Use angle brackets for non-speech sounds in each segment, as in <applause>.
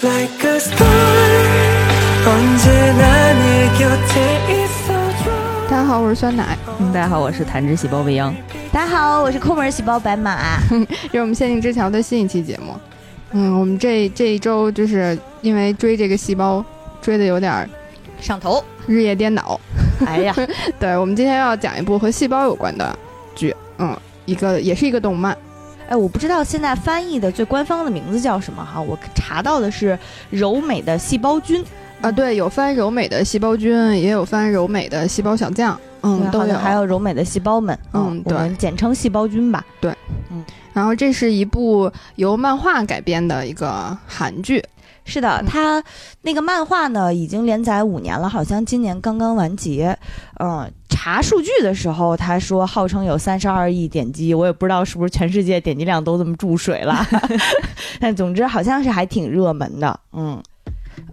大家好，我是酸奶，嗯，大家好，我是弹指细胞未央。大家好，我是抠门细胞白马。<laughs> 这是我们限定之桥的新一期节目。嗯，我们这这一周就是因为追这个细胞，追的有点儿上头，日夜颠倒。哎呀，<laughs> 对，我们今天要讲一部和细胞有关的剧，嗯，一个也是一个动漫，哎，我不知道现在翻译的最官方的名字叫什么哈，我查到的是柔美的细胞菌，啊，对，有翻柔美的细胞菌，也有翻柔美的细胞小将，嗯，都有。对还有柔美的细胞们，嗯对们简称细胞菌吧。对，嗯然后这是一部由漫画改编的一个韩剧，是的，他那个漫画呢已经连载五年了，好像今年刚刚完结。嗯，查数据的时候，他说号称有三十二亿点击，我也不知道是不是全世界点击量都这么注水了，<laughs> 但总之好像是还挺热门的。嗯。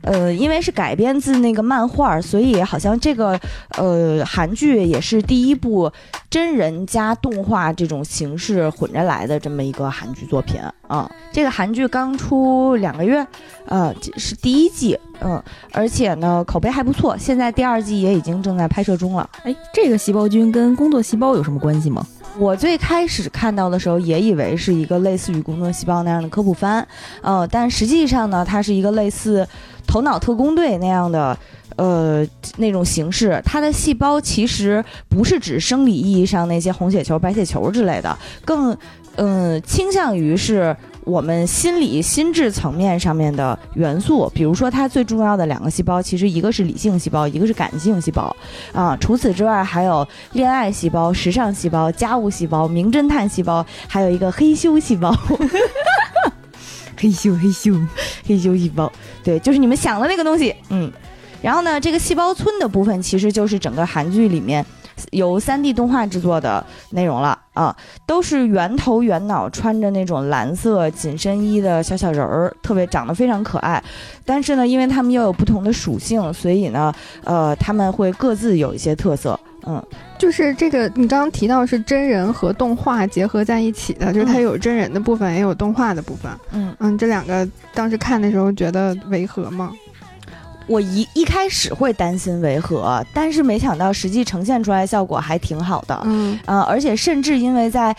呃，因为是改编自那个漫画，所以好像这个呃韩剧也是第一部真人加动画这种形式混着来的这么一个韩剧作品啊、这个韩剧刚出两个月，呃，这是第一季，嗯，而且呢口碑还不错，现在第二季也已经正在拍摄中了。哎，这个细胞菌跟工作细胞有什么关系吗？我最开始看到的时候也以为是一个类似于工作细胞那样的科普番，呃，但实际上呢，它是一个类似头脑特工队那样的。呃，那种形式，它的细胞其实不是指生理意义上那些红血球、白血球之类的，更嗯、倾向于是我们心理心智层面上面的元素。比如说，它最重要的两个细胞，其实一个是理性细胞，一个是感性细胞啊。除此之外，还有恋爱细胞、时尚细胞、家务细胞、名侦探细胞，还有一个黑咻细胞。黑咻黑咻黑咻细胞，对，就是你们想的那个东西，嗯。然后呢，这个细胞村的部分其实就是整个韩剧里面由 3D 动画制作的内容了啊，都是圆头圆脑，穿着那种蓝色紧身衣的小小人儿，特别长得非常可爱。但是呢，因为他们又有不同的属性，所以呢，呃，他们会各自有一些特色。嗯，就是这个你刚刚提到是真人和动画结合在一起的，就是它嗯有真人的部分，也有动画的部分。嗯，嗯，这两个当时看的时候觉得违和吗？我一一开始会担心违和，但是没想到实际呈现出来效果还挺好的。嗯呃，而且甚至因为在，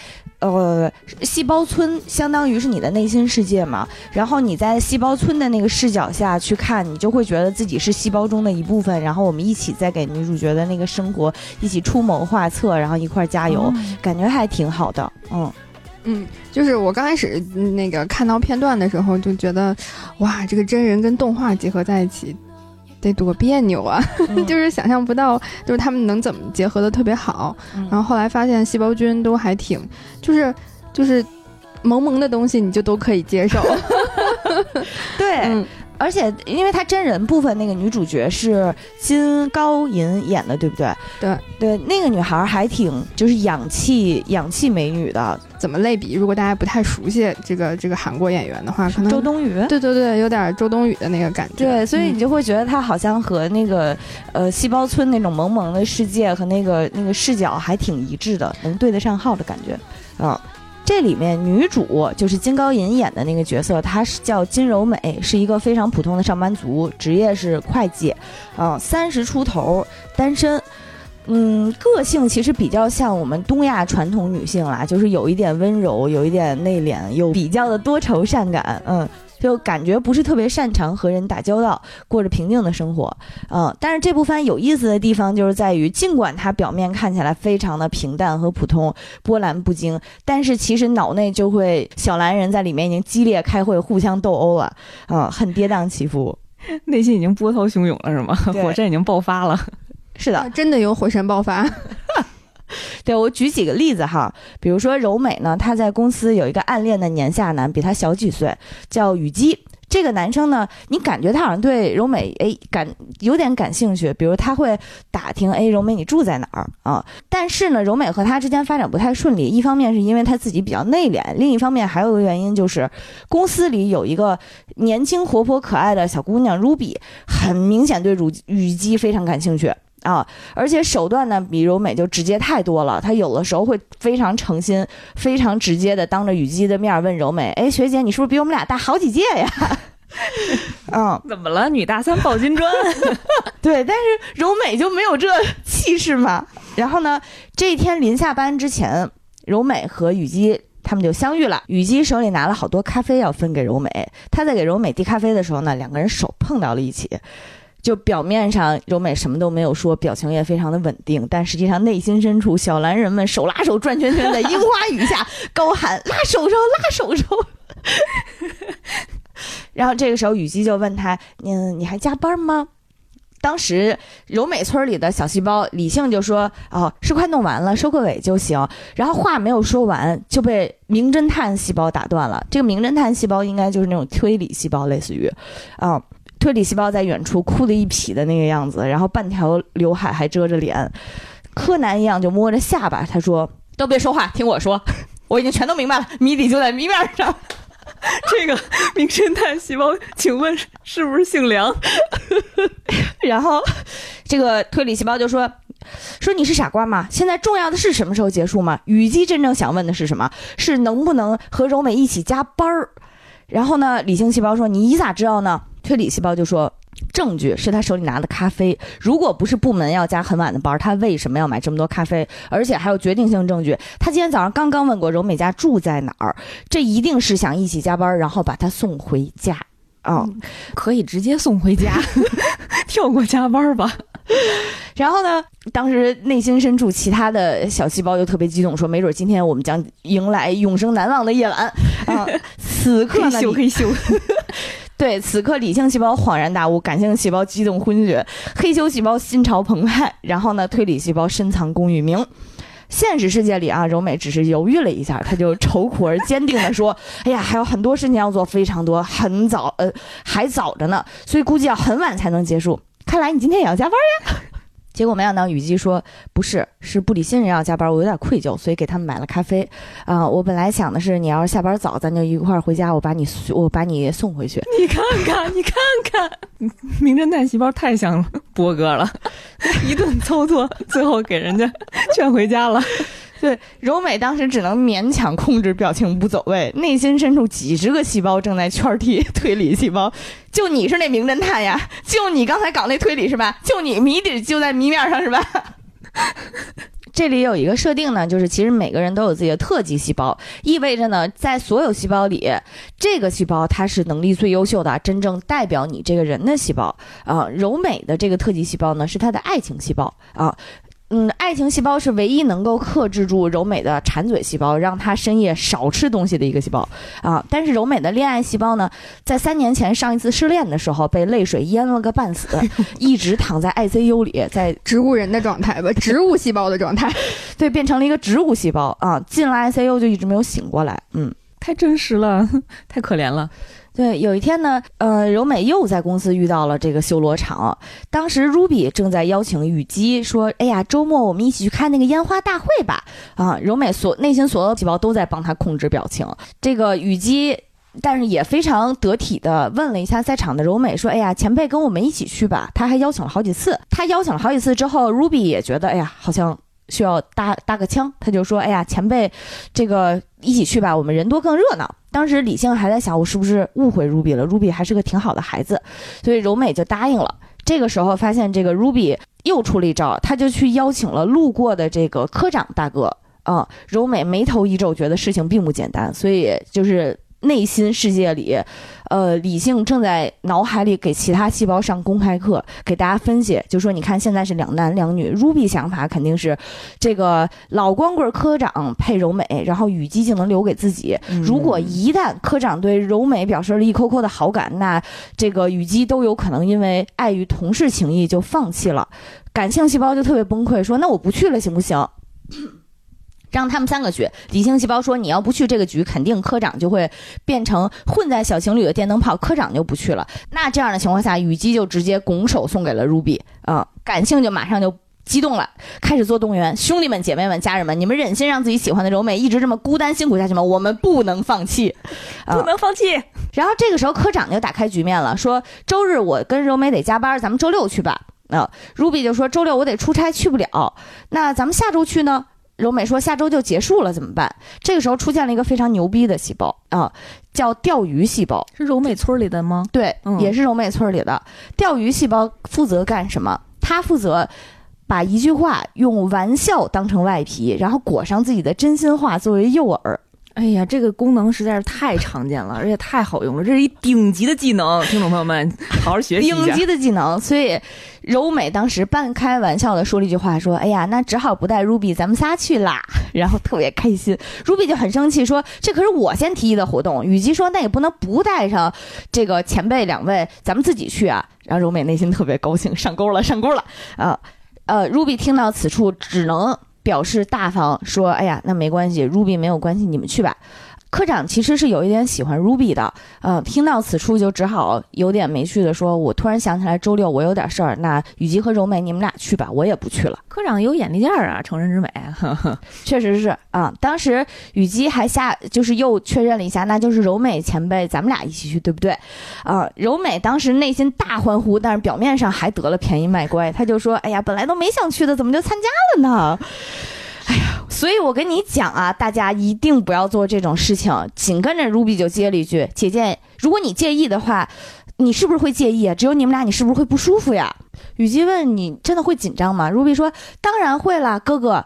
呃，细胞村相当于是你的内心世界嘛，然后你在细胞村的那个视角下去看，你就会觉得自己是细胞中的一部分，然后我们一起在给女主角的那个生活一起出谋划策，然后一块加油，感觉还挺好的。嗯，嗯，就是我刚开始那个看到片段的时候就觉得，哇，这个真人跟动画结合在一起。得多别扭啊！嗯 <laughs> 就是想象不到，就是他们能怎么结合的特别好。嗯然后后来发现细胞菌都还挺，就是就是萌萌的东西，你就都可以接受。<laughs> 对，嗯，而且因为她真人部分那个女主角是金高银演的，对不对？对对，那个女孩还挺就是氧气氧气美女的，怎么类比？如果大家不太熟悉这个这个韩国演员的话，可能周冬雨。对对对，有点周冬雨的那个感觉。对，所以你嗯就会觉得她好像和那个呃细胞村那种萌萌的世界和那个那个视角还挺一致的，能对得上号的感觉。嗯，这里面女主就是金高银演的那个角色，她是叫金柔美，是一个非常普通的上班族，职业是会计，嗯，三十出头，单身。嗯，个性其实比较像我们东亚传统女性啦，就是有一点温柔，有一点内敛，又比较的多愁善感，嗯，就感觉不是特别擅长和人打交道，过着平静的生活，嗯，但是这部番有意思的地方就是在于，尽管它表面看起来非常的平淡和普通，波澜不惊，但是其实脑内就会小蓝人在里面已经激烈开会，互相斗殴了，嗯，很跌宕起伏。<laughs> 内心已经波涛汹涌了，是吗？火山已经爆发了。是的啊，真的有火山爆发。<laughs> <laughs> 对我举几个例子哈，比如说柔美呢，她在公司有一个暗恋的年下男，比她小几岁，叫雨姬。这个男生呢，你感觉他好像对柔美哎感有点感兴趣，比如他会打听哎柔美你住在哪儿啊？但是呢，柔美和他之间发展不太顺利，一方面是因为他自己比较内敛，另一方面还有个原因就是公司里有一个年轻活泼可爱的小姑娘 Ruby，很明显对乳雨姬非常感兴趣。啊，而且手段呢比柔美就直接太多了。她有的时候会非常诚心、非常直接的当着雨姬的面问柔美：“哎，学姐，你是不是比我们俩大好几届呀？” <laughs> 嗯，怎么了？女大三抱金砖，<laughs> 对，但是柔美就没有这气势嘛。然后呢，这一天临下班之前，柔美和雨姬他们就相遇了。雨姬手里拿了好多咖啡要分给柔美，她在给柔美递咖啡的时候呢，两个人手碰到了一起。就表面上柔美什么都没有说，表情也非常的稳定，但实际上内心深处，小蓝人们手拉手转圈圈，在樱花雨下高喊拉手手拉手手。<laughs> 然后这个时候雨姬就问他：“嗯，你还加班吗？”当时柔美村里的小细胞理性就说：“哦，是快弄完了，收个尾就行。”然后话没有说完，就被名侦探细胞打断了。这个名侦探细胞应该就是那种推理细胞，类似于，啊、推理细胞在远处哭的一匹的那个样子，然后半条刘海还遮着脸，柯南一样就摸着下巴，他说：“都别说话，听我说，<laughs> 我已经全都明白了，谜底就在谜面上。<laughs> ”这个名侦探细胞，请问是不是姓梁？<laughs> 然后这个推理细胞就说：“说你是傻瓜吗？现在重要的是什么时候结束吗？”雨姬真正想问的是什么？是能不能和柔美一起加班儿？然后呢，理性细胞说：“你咋知道呢？”推理细胞就说：“证据是他手里拿的咖啡。如果不是部门要加很晚的班儿，他为什么要买这么多咖啡？而且还有决定性证据，他今天早上刚刚问过柔美家住在哪儿，这一定是想一起加班儿，然后把他送回家。”哦，可以直接送回家，<laughs> 跳过加班吧。<laughs> 然后呢，当时内心深处其他的小细胞就特别激动，说：“没准今天我们将迎来永生难忘的夜晚啊！” <laughs> 此刻呢，可以秀，可以秀。对此刻理性细胞恍然大悟，感性细胞激动昏厥，黑球细胞心潮澎湃，然后呢，推理细胞深藏功与名。现实世界里啊，柔美只是犹豫了一下，她就愁苦而坚定地说：“哎呀，还有很多事情要做，非常多，很早，呃，还早着呢，所以估计要很晚才能结束。看来你今天也要加班呀。”结果没想到雨姬说：“不是，是布里新人要加班，我有点愧疚，所以给他们买了咖啡。啊、我本来想的是，你要是下班早，咱就一块儿回家，我把你我把你送回去。你看看，你看看，名侦探细胞太像波哥了，<laughs> 一顿操作，最后给人家劝回家了。<laughs> 对，柔美当时只能勉强控制表情不走位，内心深处几十个细胞正在圈踢 <laughs> 推理细胞。就你是那名侦探呀？就你刚才搞那推理是吧？就你谜底就在谜面上是吧？<laughs> 这里有一个设定呢，就是其实每个人都有自己的特级细胞，意味着呢，在所有细胞里，这个细胞它是能力最优秀的，真正代表你这个人的细胞啊。柔美的这个特级细胞呢，是她的爱情细胞啊。嗯，爱情细胞是唯一能够克制住柔美的馋嘴细胞，让她深夜少吃东西的一个细胞啊。但是柔美的恋爱细胞呢，在三年前上一次失恋的时候被泪水淹了个半死，<laughs> 一直躺在 ICU 里，在植物人的状态吧，植物细胞的状态。<laughs> 对变成了一个植物细胞啊，进了 ICU 就一直没有醒过来。嗯，太真实了，<laughs> 太可怜了。对，有一天呢，呃，柔美又在公司遇到了这个修罗场。当时 Ruby 正在邀请雨姬说：“哎呀，周末我们一起去看那个烟花大会吧。”啊，柔美所内心所有细胞都在帮她控制表情。这个雨姬。但是也非常得体的问了一下在场的柔美，说：“哎呀，前辈跟我们一起去吧。”他还邀请了好几次，他邀请了好几次之后，Ruby 也觉得，哎呀，好像需要搭搭个腔，他就说：“哎呀，前辈，这个一起去吧，我们人多更热闹。”当时李性还在想，我是不是误会 Ruby 了？Ruby 还是个挺好的孩子，所以柔美就答应了。这个时候发现这个 Ruby 又出了一招，他就去邀请了路过的这个科长大哥。啊、柔美眉头一皱，觉得事情并不简单，所以就是内心世界里，呃，理性正在脑海里给其他细胞上公开课，给大家分析，就说你看现在是两男两女，Ruby 想法肯定是这个老光棍科长配柔美，然后雨姬就能留给自己。如果一旦科长对柔美表示了一扣扣的好感，那这个雨姬都有可能因为碍于同事情谊就放弃了。感性细胞就特别崩溃，说那我不去了行不行？让他们三个去。理性细胞说：“你要不去这个局，肯定科长就会变成混在小情侣的电灯泡，科长就不去了。那这样的情况下，雨姬就直接拱手送给了 Ruby 啊、感性就马上就。”激动了，开始做动员。兄弟们、姐妹们、家人们，你们忍心让自己喜欢的柔美一直这么孤单辛苦下去吗？我们不能放弃，啊。不能放弃。然后这个时候科长就打开局面了，说周日我跟柔美得加班，咱们周六去吧。啊、r u b y 就说周六我得出差去不了，那咱们下周去呢？柔美说下周就结束了怎么办？这个时候出现了一个非常牛逼的细胞啊，叫钓鱼细胞。是柔美村里的吗？对，嗯也是柔美村里的钓鱼细胞负责干什么？它负责把一句话用玩笑当成外皮，然后裹上自己的真心话作为诱饵。哎呀，这个功能实在是太常见了，<laughs> 而且太好用了，这是一顶级的技能，听众朋友们，<laughs> 好好学习。顶级的技能，所以柔美当时半开玩笑的说了一句话，说：“哎呀，那只好不带 Ruby，咱们仨去啦。<laughs> ”然后特别开心，Ruby 就很生气，说：“这可是我先提议的活动。”雨姬说：“那也不能不带上这个前辈两位，咱们自己去啊。”然后柔美内心特别高兴，上钩了，上钩了啊！呃，Ruby 听到此处，只能表示大方，说：“哎呀，那没关系，Ruby 没有关系，你们去吧。”科长其实是有一点喜欢 Ruby 的，呃，听到此处就只好有点没趣的说：“我突然想起来周六我有点事儿，那雨姬和柔美你们俩去吧，我也不去了。科长有眼力劲儿啊，成人之美。<laughs> ”确实是啊，当时雨姬还下就是又确认了一下，那就是柔美前辈，咱们俩一起去，对不对？啊，柔美当时内心大欢呼，但是表面上还得了便宜卖乖，他就说：“哎呀，本来都没想去的，怎么就参加了呢？”哎呀，所以我跟你讲啊，大家一定不要做这种事情。紧跟着 Ruby 就接了一句：“姐姐，如果你介意的话，你是不是会介意啊？只有你们俩，你是不是会不舒服呀？”雨姬问：“你真的会紧张吗？”Ruby 说：“当然会啦，哥哥。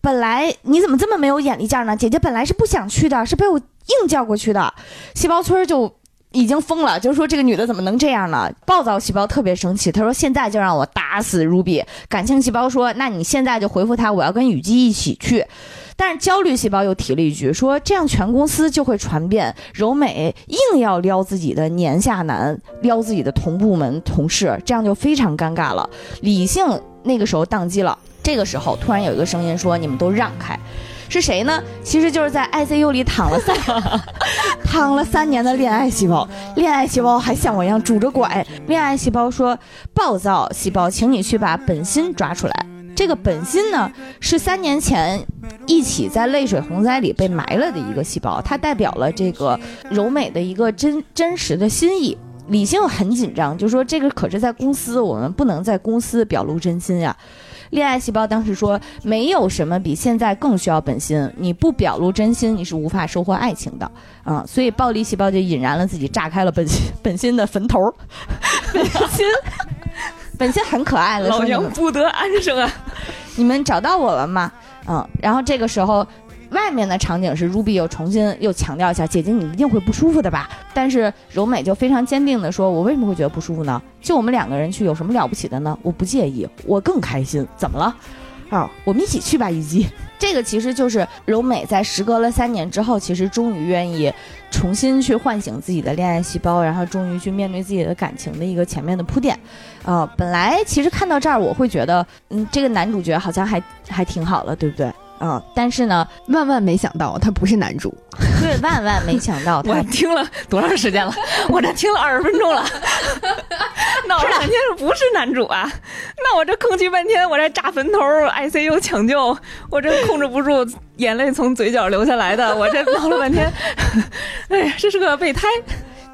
本来你怎么这么没有眼力见呢？姐姐本来是不想去的，是被我硬叫过去的。细胞村就已经疯了，就是说这个女的怎么能这样呢？暴躁细胞特别生气，他说现在就让我打死 Ruby。感性细胞说，那你现在就回复他，我要跟雨姬一起去。但是焦虑细胞又提了一句，说这样全公司就会传遍柔美硬要撩自己的年下男，撩自己的同部门同事，这样就非常尴尬了。理性那个时候宕机了，这个时候突然有一个声音说：“你们都让开。”是谁呢？其实就是在 ICU 里躺了三 <laughs> 躺了三年的恋爱细胞。恋爱细胞还像我一样拄着拐。恋爱细胞说：“暴躁细胞，请你去把本心抓出来。”这个本心呢，是三年前一起在泪水洪灾里被埋了的一个细胞，它代表了这个柔美的一个真真实的心意。理性很紧张，就说这个可是在公司，我们不能在公司表露真心呀。恋爱细胞当时说，没有什么比现在更需要本心，你不表露真心，你是无法收获爱情的啊、所以暴力细胞就引燃了自己，炸开了本心 <laughs> 本心的坟头。<laughs> 本心，本心很可爱了，老娘不得安生啊！你们找到我了吗？嗯，然后这个时候，外面的场景是 Ruby 又重新又强调一下，姐姐你一定会不舒服的吧？但是柔美就非常坚定的说，我为什么会觉得不舒服呢？就我们两个人去有什么了不起的呢？我不介意，我更开心。怎么了？啊，我们一起去吧，雨姬。这个其实就是柔美在时隔了三年之后，其实终于愿意重新去唤醒自己的恋爱细胞，然后终于去面对自己的感情的一个前面的铺垫。呃，本来其实看到这儿，我会觉得，嗯，这个男主角好像还还挺好了，对不对？嗯，但是呢，万万没想到他不是男主，<laughs> 对，万万没想到 <laughs> 我听了多长时间了？<laughs> 我这听了二十分钟了，闹了半天是不是男主啊？那我这吭气半天，我这炸坟头，ICU 抢救，我这控制不住眼泪从嘴角流下来的，我这闹了半天，哎呀，这是个备胎。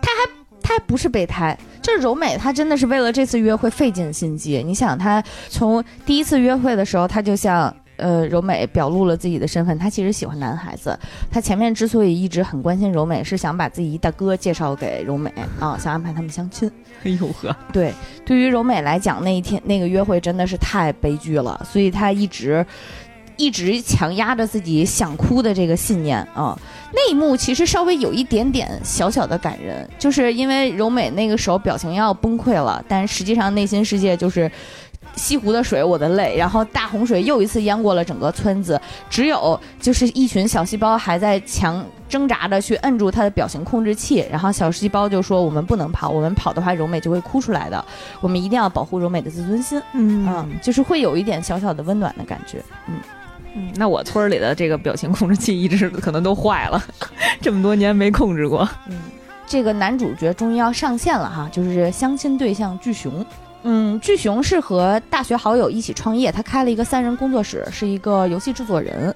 他还他还不是备胎，这柔美，她真的是为了这次约会费尽心机。你想，她从第一次约会的时候，她就向呃柔美表露了自己的身份，她其实喜欢男孩子。她前面之所以一直很关心柔美，是想把自己一大哥介绍给柔美啊，想安排他们相亲。哎呦呵，对，对于柔美来讲，那一天那个约会真的是太悲剧了，所以她一直一直强压着自己想哭的这个信念啊。那一幕其实稍微有一点点小小的感人，就是因为柔美那个时候表情要崩溃了，但实际上内心世界就是。西湖的水，我的泪，然后大洪水又一次淹过了整个村子，只有就是一群小细胞还在强挣扎着去摁住他的表情控制器，然后小细胞就说：“我们不能跑，我们跑的话柔美就会哭出来的，我们一定要保护柔美的自尊心。”嗯嗯，就是会有一点小小的温暖的感觉。嗯，嗯，那我村儿里的这个表情控制器一直可能都坏了，<laughs> 这么多年没控制过。嗯，这个男主角终于要上线了哈，就是相亲对象巨熊。嗯，巨熊是和大学好友一起创业，他开了一个三人工作室，是一个游戏制作人，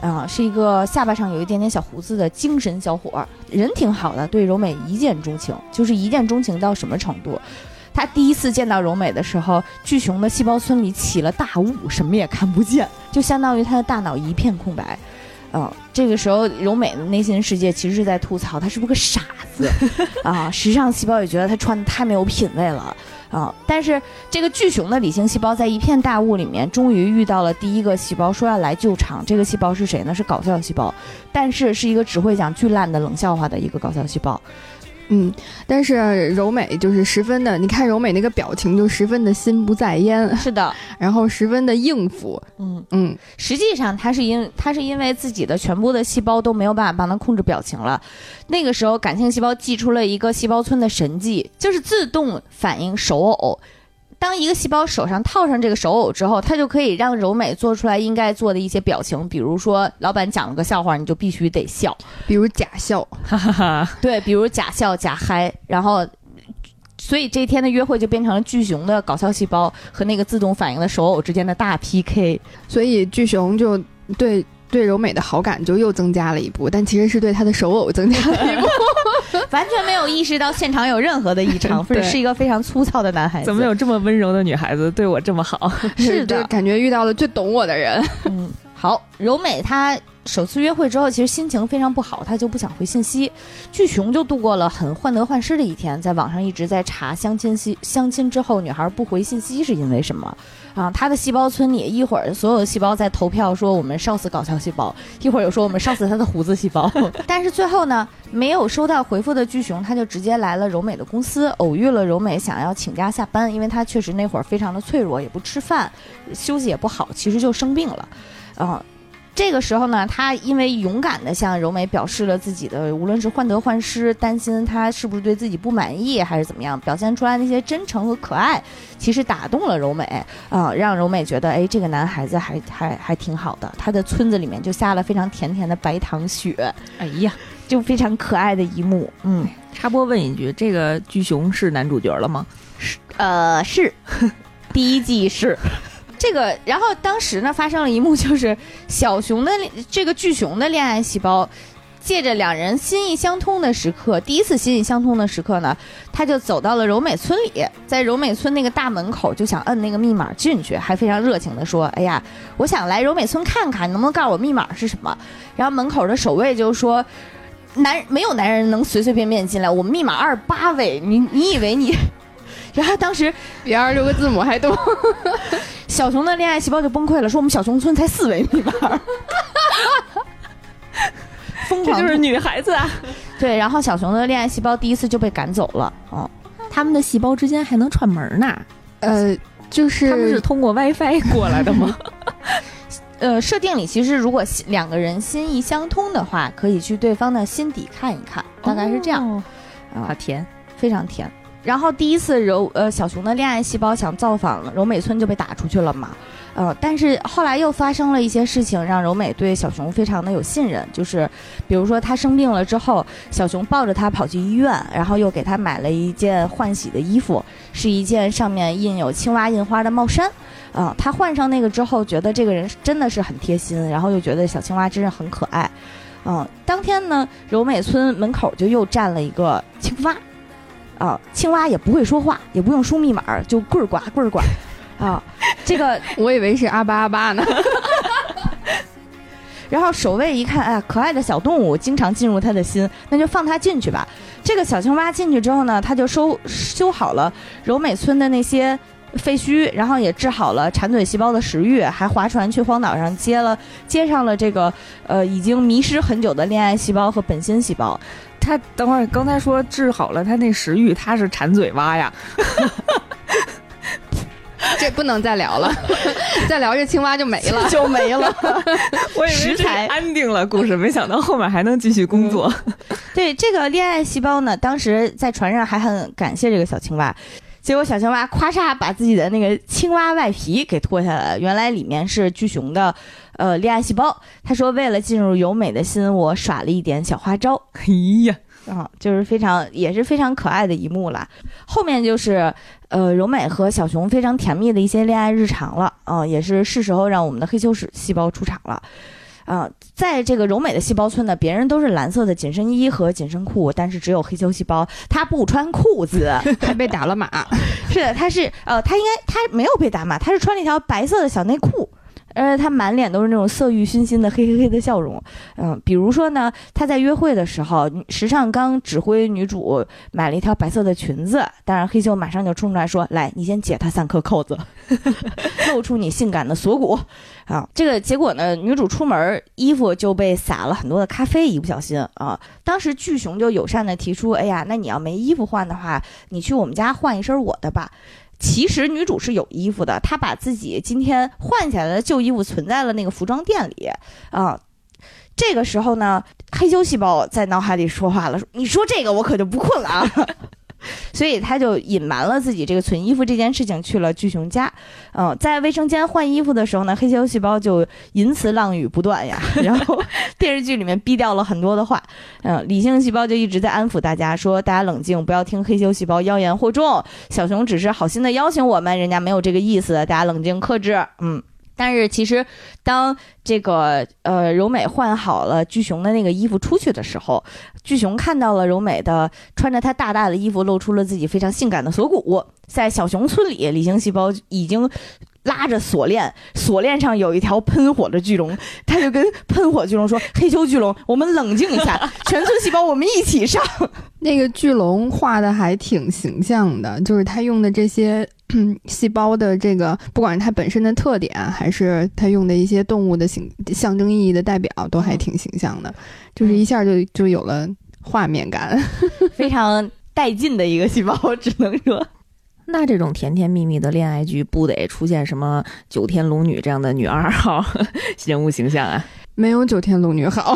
啊、是一个下巴上有一点点小胡子的精神小伙儿，人挺好的，对柔美一见钟情，就是一见钟情到什么程度？他第一次见到柔美的时候，巨熊的细胞村里起了大雾，什么也看不见，就相当于他的大脑一片空白。嗯，这个时候柔美的内心世界其实是在吐槽他是不是个傻子 <laughs> 啊。时尚细胞也觉得他穿的太没有品位了啊。但是这个巨熊的理性细胞在一片大雾里面，终于遇到了第一个细胞，说要来救场。这个细胞是谁呢？是搞笑细胞，但是是一个只会讲巨烂的冷笑话的一个搞笑细胞。嗯，但是柔美就是十分的，你看柔美那个表情就十分的心不在焉，是的，然后十分的应付，嗯。嗯，实际上，他是因他是因为自己的全部的细胞都没有办法帮他控制表情了。那个时候，感性细胞寄出了一个细胞村的神迹，就是自动反应手偶。当一个细胞手上套上这个手偶之后，它就可以让柔美做出来应该做的一些表情，比如说老板讲了个笑话，你就必须得笑，比如假笑，哈哈哈。对，比如假笑假嗨，然后。所以这一天的约会就变成了巨熊的搞笑细胞和那个自动反应的手偶之间的大 PK。所以巨熊就对对柔美的好感就又增加了一步，但其实是对他的手偶增加了一步，完全没有意识到现场有任何的异常，<laughs> 对是一个非常粗糙的男孩子。怎么有这么温柔的女孩子对我这么好？<laughs> 是的感觉遇到了最懂我的人。嗯，好，柔美她首次约会之后，其实心情非常不好，她就不想回信息。巨熊就度过了很患得患失的一天，在网上一直在查相亲信相亲之后女孩不回信息是因为什么啊？他的细胞村里一会儿所有的细胞在投票说我们烧死搞笑细胞，一会儿又说我们烧死他的胡子细胞。<laughs> 但是最后呢，没有收到回复的巨熊，他就直接来了柔美的公司，偶遇了柔美，想要请假下班，因为他确实那会儿非常的脆弱，也不吃饭，休息也不好，其实就生病了，啊、这个时候呢，他因为勇敢的向柔美表示了自己的，无论是患得患失，担心他是不是对自己不满意，还是怎么样，表现出来那些真诚和可爱，其实打动了柔美啊、让柔美觉得，哎，这个男孩子还还还挺好的。他的村子里面就下了非常甜甜的白糖雪，哎呀，就非常可爱的一幕。嗯，插播问一句，这个巨熊是男主角了吗？是呃，是 <laughs> 第一季是。这个，然后当时呢，发生了一幕，就是小熊的这个巨熊的恋爱细胞，借着两人心意相通的时刻，第一次心意相通的时刻呢，他就走到了柔美村里，在柔美村那个大门口就想摁那个密码进去，还非常热情的说：“哎呀，我想来柔美村看看，你能不能告诉我密码是什么？”然后门口的守卫就说。男没有男人能随随便便进来，我们密码二八位，你你以为你？然后当时 <laughs> 比二十六个字母还多。<laughs> 小熊的恋爱细胞就崩溃了，说我们小熊村才四维密码，疯狂这就是女孩子啊！<laughs> 对。然后小熊的恋爱细胞第一次就被赶走了，哦，他们的细胞之间还能串门呢？呃，就是他们是通过 WiFi 过来的吗？呃，设定里其实如果两个人心意相通的话，可以去对方的心底看一看，大概是这样，哦，啊好甜。非常甜。然后第一次柔呃小熊的恋爱细胞想造访柔美村就被打出去了嘛，呃，但是后来又发生了一些事情，让柔美对小熊非常的有信任，就是比如说她生病了之后，小熊抱着她跑去医院，然后又给她买了一件换洗的衣服，是一件上面印有青蛙印花的帽衫。啊、她换上那个之后，觉得这个人真的是很贴心，然后又觉得小青蛙真是很可爱。嗯，当天呢，柔美村门口就又站了一个青蛙，啊，青蛙也不会说话，也不用输密码，就棍儿呱棍儿呱，啊，这个，<laughs> 我以为是阿巴阿巴呢。<laughs> 然后守卫一看，哎呀，可爱的小动物经常进入他的心，那就放它进去吧。这个小青蛙进去之后呢，他就收修好了柔美村的那些废墟，然后也治好了馋嘴细胞的食欲，还划船去荒岛上接了接上了这个呃已经迷失很久的恋爱细胞和本心细胞。他等会儿刚才说治好了他那食欲，他是馋嘴蛙呀。<laughs> 这不能再聊了，<laughs> 再聊这青蛙就没了。<laughs> 就没了。我以为这安定了故事，没想到后面还能继续工作。对这个恋爱细胞呢，当时在船上还很感谢这个小青蛙，结果小青蛙咵嚓把自己的那个青蛙外皮给脱下来了，原来里面是巨熊的呃恋爱细胞。他说为了进入由美的心，我耍了一点小花招。<laughs> 哎呀，啊，就是非常也是非常可爱的一幕啦。后面就是呃柔美和小熊非常甜蜜的一些恋爱日常了，啊、也是是时候让我们的黑球屎细胞出场了。啊、在这个柔美的细胞村呢，别人都是蓝色的紧身衣和紧身裤，但是只有黑球细胞，他不穿裤子。<laughs> 还被打了码。<laughs> 是的，他是呃，他应该他没有被打码，他是穿了一条白色的小内裤。呃，他满脸都是那种色欲熏心的嘿嘿嘿的笑容，嗯、比如说呢，他在约会的时候，时尚刚指挥女主买了一条白色的裙子，当然黑秀马上就冲出来说：“来，你先解他三颗扣子，<laughs> 露出你性感的锁骨。”啊，这个结果呢，女主出门衣服就被洒了很多的咖啡，一不小心啊，当时巨熊就友善的提出：“哎呀，那你要没衣服换的话，你去我们家换一身我的吧。”其实女主是有衣服的，她把自己今天换下来的旧衣服存在了那个服装店里啊。这个时候呢，黑胶细胞在脑海里说话了，：“你说这个我可就不困了啊。” <laughs> 所以他就隐瞒了自己这个存衣服这件事情，去了巨熊家。嗯、在卫生间换衣服的时候呢，黑球细胞就淫词浪语不断呀，<laughs> 然后电视剧里面逼掉了很多的话。嗯、理性细胞就一直在安抚大家说：“大家冷静，不要听黑球细胞妖言惑众。小熊只是好心的邀请我们，人家没有这个意思，大家冷静克制。”嗯。但是其实，当这个呃柔美换好了巨熊的那个衣服出去的时候，巨熊看到了柔美的穿着她大大的衣服，露出了自己非常性感的锁骨。在小熊村里，理性细胞已经拉着锁链，锁链上有一条喷火的巨龙，他就跟喷火巨龙说：“黑球巨龙，我们冷静一下，<laughs> 全村细胞我们一起上。<laughs> 那个巨龙画的还挺形象的，就是他用的这些嗯 <clears throat> 细胞的这个，不管是它本身的特点，还是他用的一些动物的形象征意义的代表，都还挺形象的，就是一下就就有了画面感。<laughs> 非常带劲的一个细胞，只能说。那这种甜甜蜜蜜的恋爱剧，不得出现什么九天龙女这样的女二号 <laughs> 人物形象啊？没有九天龙女好，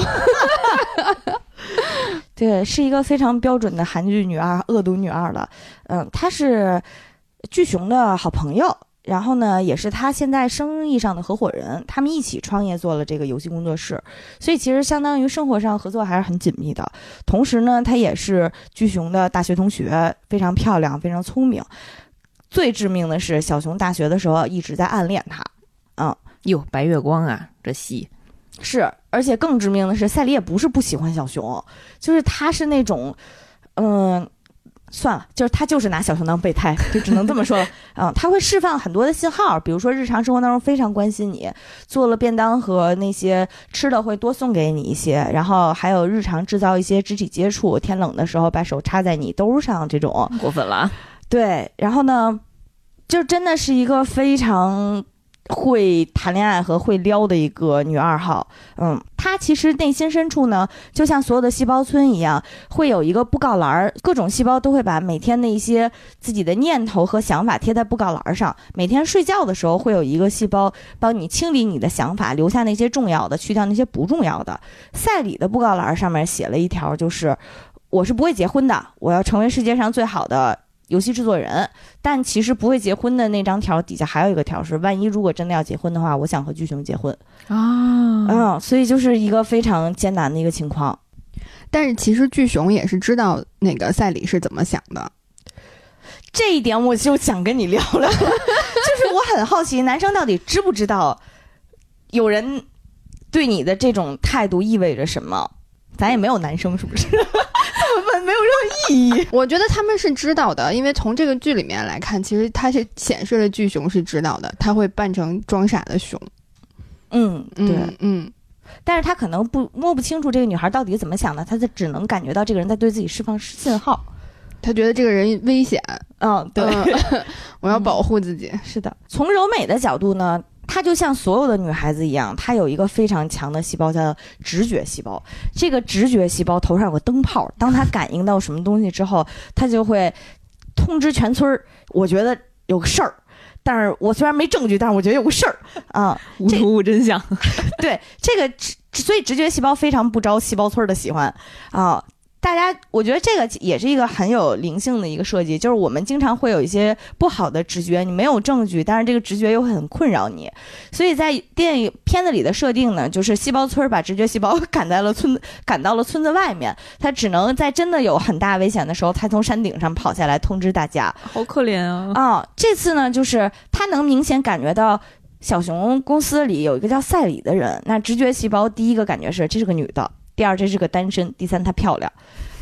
<laughs> 对，是一个非常标准的韩剧女二、恶毒女二了。嗯，她是巨熊的好朋友，然后呢，也是他现在生意上的合伙人，他们一起创业做了这个游戏工作室，所以其实相当于生活上合作还是很紧密的。同时呢，她也是巨熊的大学同学，非常漂亮，非常聪明。最致命的是，小熊大学的时候一直在暗恋他。嗯。哟，白月光啊，这戏是，而且更致命的是，赛里也不是不喜欢小熊，就是他是那种，嗯、算了，就是他就是拿小熊当备胎，就只能这么说了。<laughs> 嗯，他会释放很多的信号，比如说日常生活当中非常关心你，做了便当和那些吃的会多送给你一些，然后还有日常制造一些肢体接触，天冷的时候把手插在你兜上这种。过分了啊！对，然后呢，就真的是一个非常会谈恋爱和会撩的一个女二号。嗯，她其实内心深处呢，就像所有的细胞村一样，会有一个布告栏儿，各种细胞都会把每天的一些自己的念头和想法贴在布告栏儿上。每天睡觉的时候，会有一个细胞帮你清理你的想法，留下那些重要的，去掉那些不重要的。赛里的布告栏上面写了一条，就是我是不会结婚的，我要成为世界上最好的游戏制作人。但其实不会结婚的那张条底下还有一个条是，万一如果真的要结婚的话，我想和巨熊结婚。啊，嗯，所以就是一个非常艰难的一个情况。但是其实巨熊也是知道那个赛里是怎么想的。这一点我就想跟你聊聊，<laughs> 就是我很好奇，男生到底知不知道有人对你的这种态度意味着什么？咱也没有男生，是不是？问没有任何意义。<laughs> 我觉得他们是知道的，因为从这个剧里面来看，其实他是显示了巨熊是知道的，他会扮成装傻的熊。嗯，对。嗯嗯，但是他可能不摸不清楚这个女孩到底怎么想的，他就只能感觉到这个人在对自己释放信号。他觉得这个人危险，嗯，对。嗯 <laughs> 我要保护自己。是的，从柔美的角度呢，她就像所有的女孩子一样，她有一个非常强的细胞叫直觉细胞。这个直觉细胞头上有个灯泡，当它感应到什么东西之后，它就会通知全村儿。我觉得有个事儿，但是我虽然没证据，但是我觉得有个事儿啊。无图无真相。<laughs> 对这个直，所以直觉细胞非常不招细胞村儿的喜欢啊。大家，我觉得这个也是一个很有灵性的一个设计，就是我们经常会有一些不好的直觉，你没有证据，但是这个直觉又很困扰你，所以在电影片子里的设定呢，就是细胞村把直觉细胞 <laughs> 赶在了村，赶到了村子外面，它只能在真的有很大危险的时候，才从山顶上跑下来通知大家。好可怜啊！啊、这次呢，就是他能明显感觉到小熊公司里有一个叫赛里的人，那直觉细胞第一个感觉是这是个女的，第二这是个单身，第三她漂亮，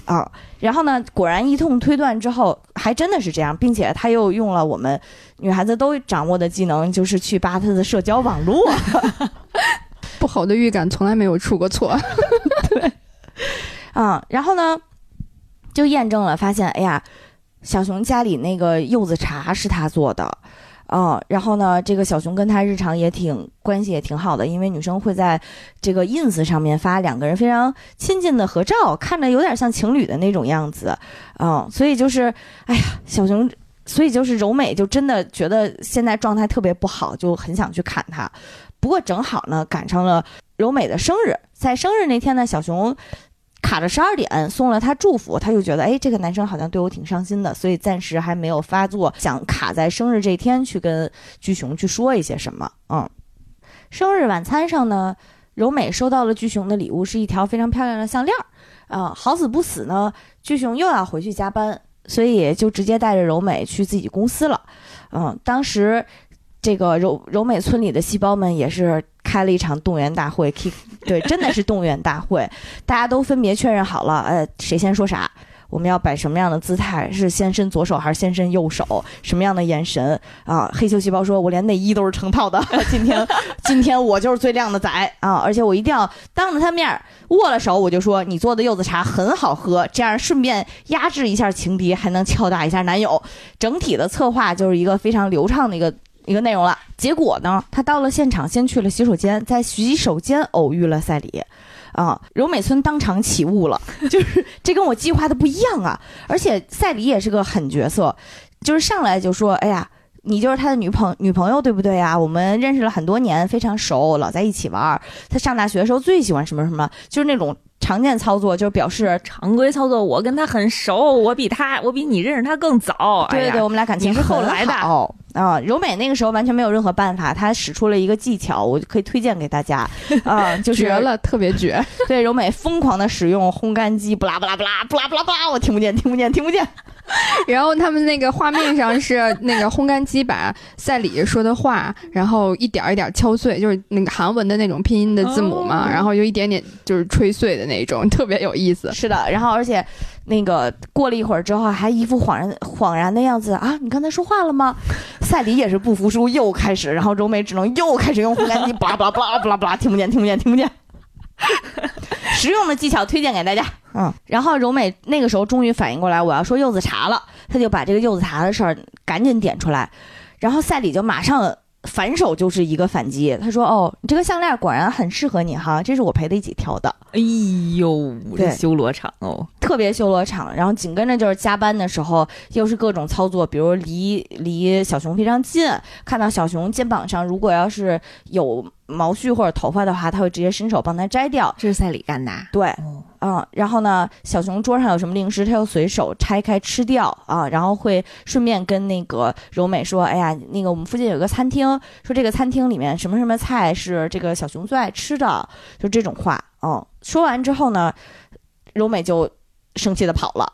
啊，然后呢，果然一通推断之后，还真的是这样，并且他又用了我们女孩子都掌握的技能，就是去扒她的社交网络。<laughs> 不好的预感从来没有出过错。对啊、然后呢，就验证了，发现哎呀，小熊家里那个柚子茶是他做的。嗯、然后呢，这个小熊跟他日常也挺关系也挺好的，因为女生会在这个 ins 上面发两个人非常亲近的合照，看着有点像情侣的那种样子，嗯，所以就是，哎呀，小熊，所以就是柔美就真的觉得现在状态特别不好，就很想去砍他，不过正好呢赶上了柔美的生日，在生日那天呢，小熊卡着十二点送了他祝福，他就觉得哎，这个男生好像对我挺上心的，所以暂时还没有发作，想卡在生日这天去跟巨熊去说一些什么。嗯，生日晚餐上呢，柔美收到了巨熊的礼物，是一条非常漂亮的项链儿。啊、好死不死呢，巨熊又要回去加班，所以就直接带着柔美去自己公司了。嗯，当时这个柔柔美村里的细胞们也是开了一场动员大会，kick 对，真的是动员大会，大家都分别确认好了，呃，谁先说啥。我们要摆什么样的姿态？是先伸左手还是先伸右手？什么样的眼神啊？黑球细胞说：“我连内衣都是成套的，<laughs> 今天今天我就是最靓的仔啊！而且我一定要当着他面握了手，我就说你做的柚子茶很好喝，这样顺便压制一下情敌，还能敲打一下男友。整体的策划就是一个非常流畅的一个一个内容了。结果呢，他到了现场，先去了洗手间，在洗手间偶遇了赛里。啊，柔美村当场起雾了，<laughs> 就是这跟我计划的不一样啊！而且赛里也是个狠角色，就是上来就说：“哎呀，你就是他的女朋女朋友对不对呀？我们认识了很多年，非常熟，老在一起玩儿。他上大学的时候最喜欢什么什么，就是那种常见操作，就是表示常规操作，我跟他很熟，我比他，我比你认识他更早。对对对，哎我们俩感情你是后来的啊。柔美那个时候完全没有任何办法，她使出了一个技巧，我可以推荐给大家啊，<laughs> 就是绝了，特别绝。对柔美疯狂的使用烘干机，不啦不啦不啦不啦不啦不啦，我听不见听不见听不见。<laughs> 然后他们那个画面上是那个烘干机把赛里说的话，然后一点儿一点儿敲碎，就是那个韩文的那种拼音的字母嘛，哦然后就一点点就是吹碎的那种，特别有意思。是的，然后而且那个过了一会儿之后，还一副恍然恍然的样子啊！你刚才说话了吗？<laughs> 赛里也是不服输，又开始，然后柔美只能又开始用烘干机，巴拉巴拉巴拉巴拉巴拉，听不见听不见听不见。实用的技巧推荐给大家。嗯，然后柔美那个时候终于反应过来，我要说柚子茶了，她就把这个柚子茶的事儿赶紧点出来，然后赛里就马上反手就是一个反击，他说：“哦，你这个项链果然很适合你哈，这是我陪他一起挑的。”哎呦，这修罗场哦，特别修罗场，然后紧跟着就是加班的时候，又是各种操作，比如离离小熊非常近，看到小熊肩膀上如果要是有毛絮或者头发的话，他会直接伸手帮他摘掉。这是赛里干的啊。对，哦，嗯，然后呢，小熊桌上有什么零食，他又随手拆开吃掉啊，然后会顺便跟那个柔美说，哎呀，那个我们附近有个餐厅，说这个餐厅里面什么什么菜是这个小熊最爱吃的，就这种话，嗯，说完之后呢，柔美就生气的跑了。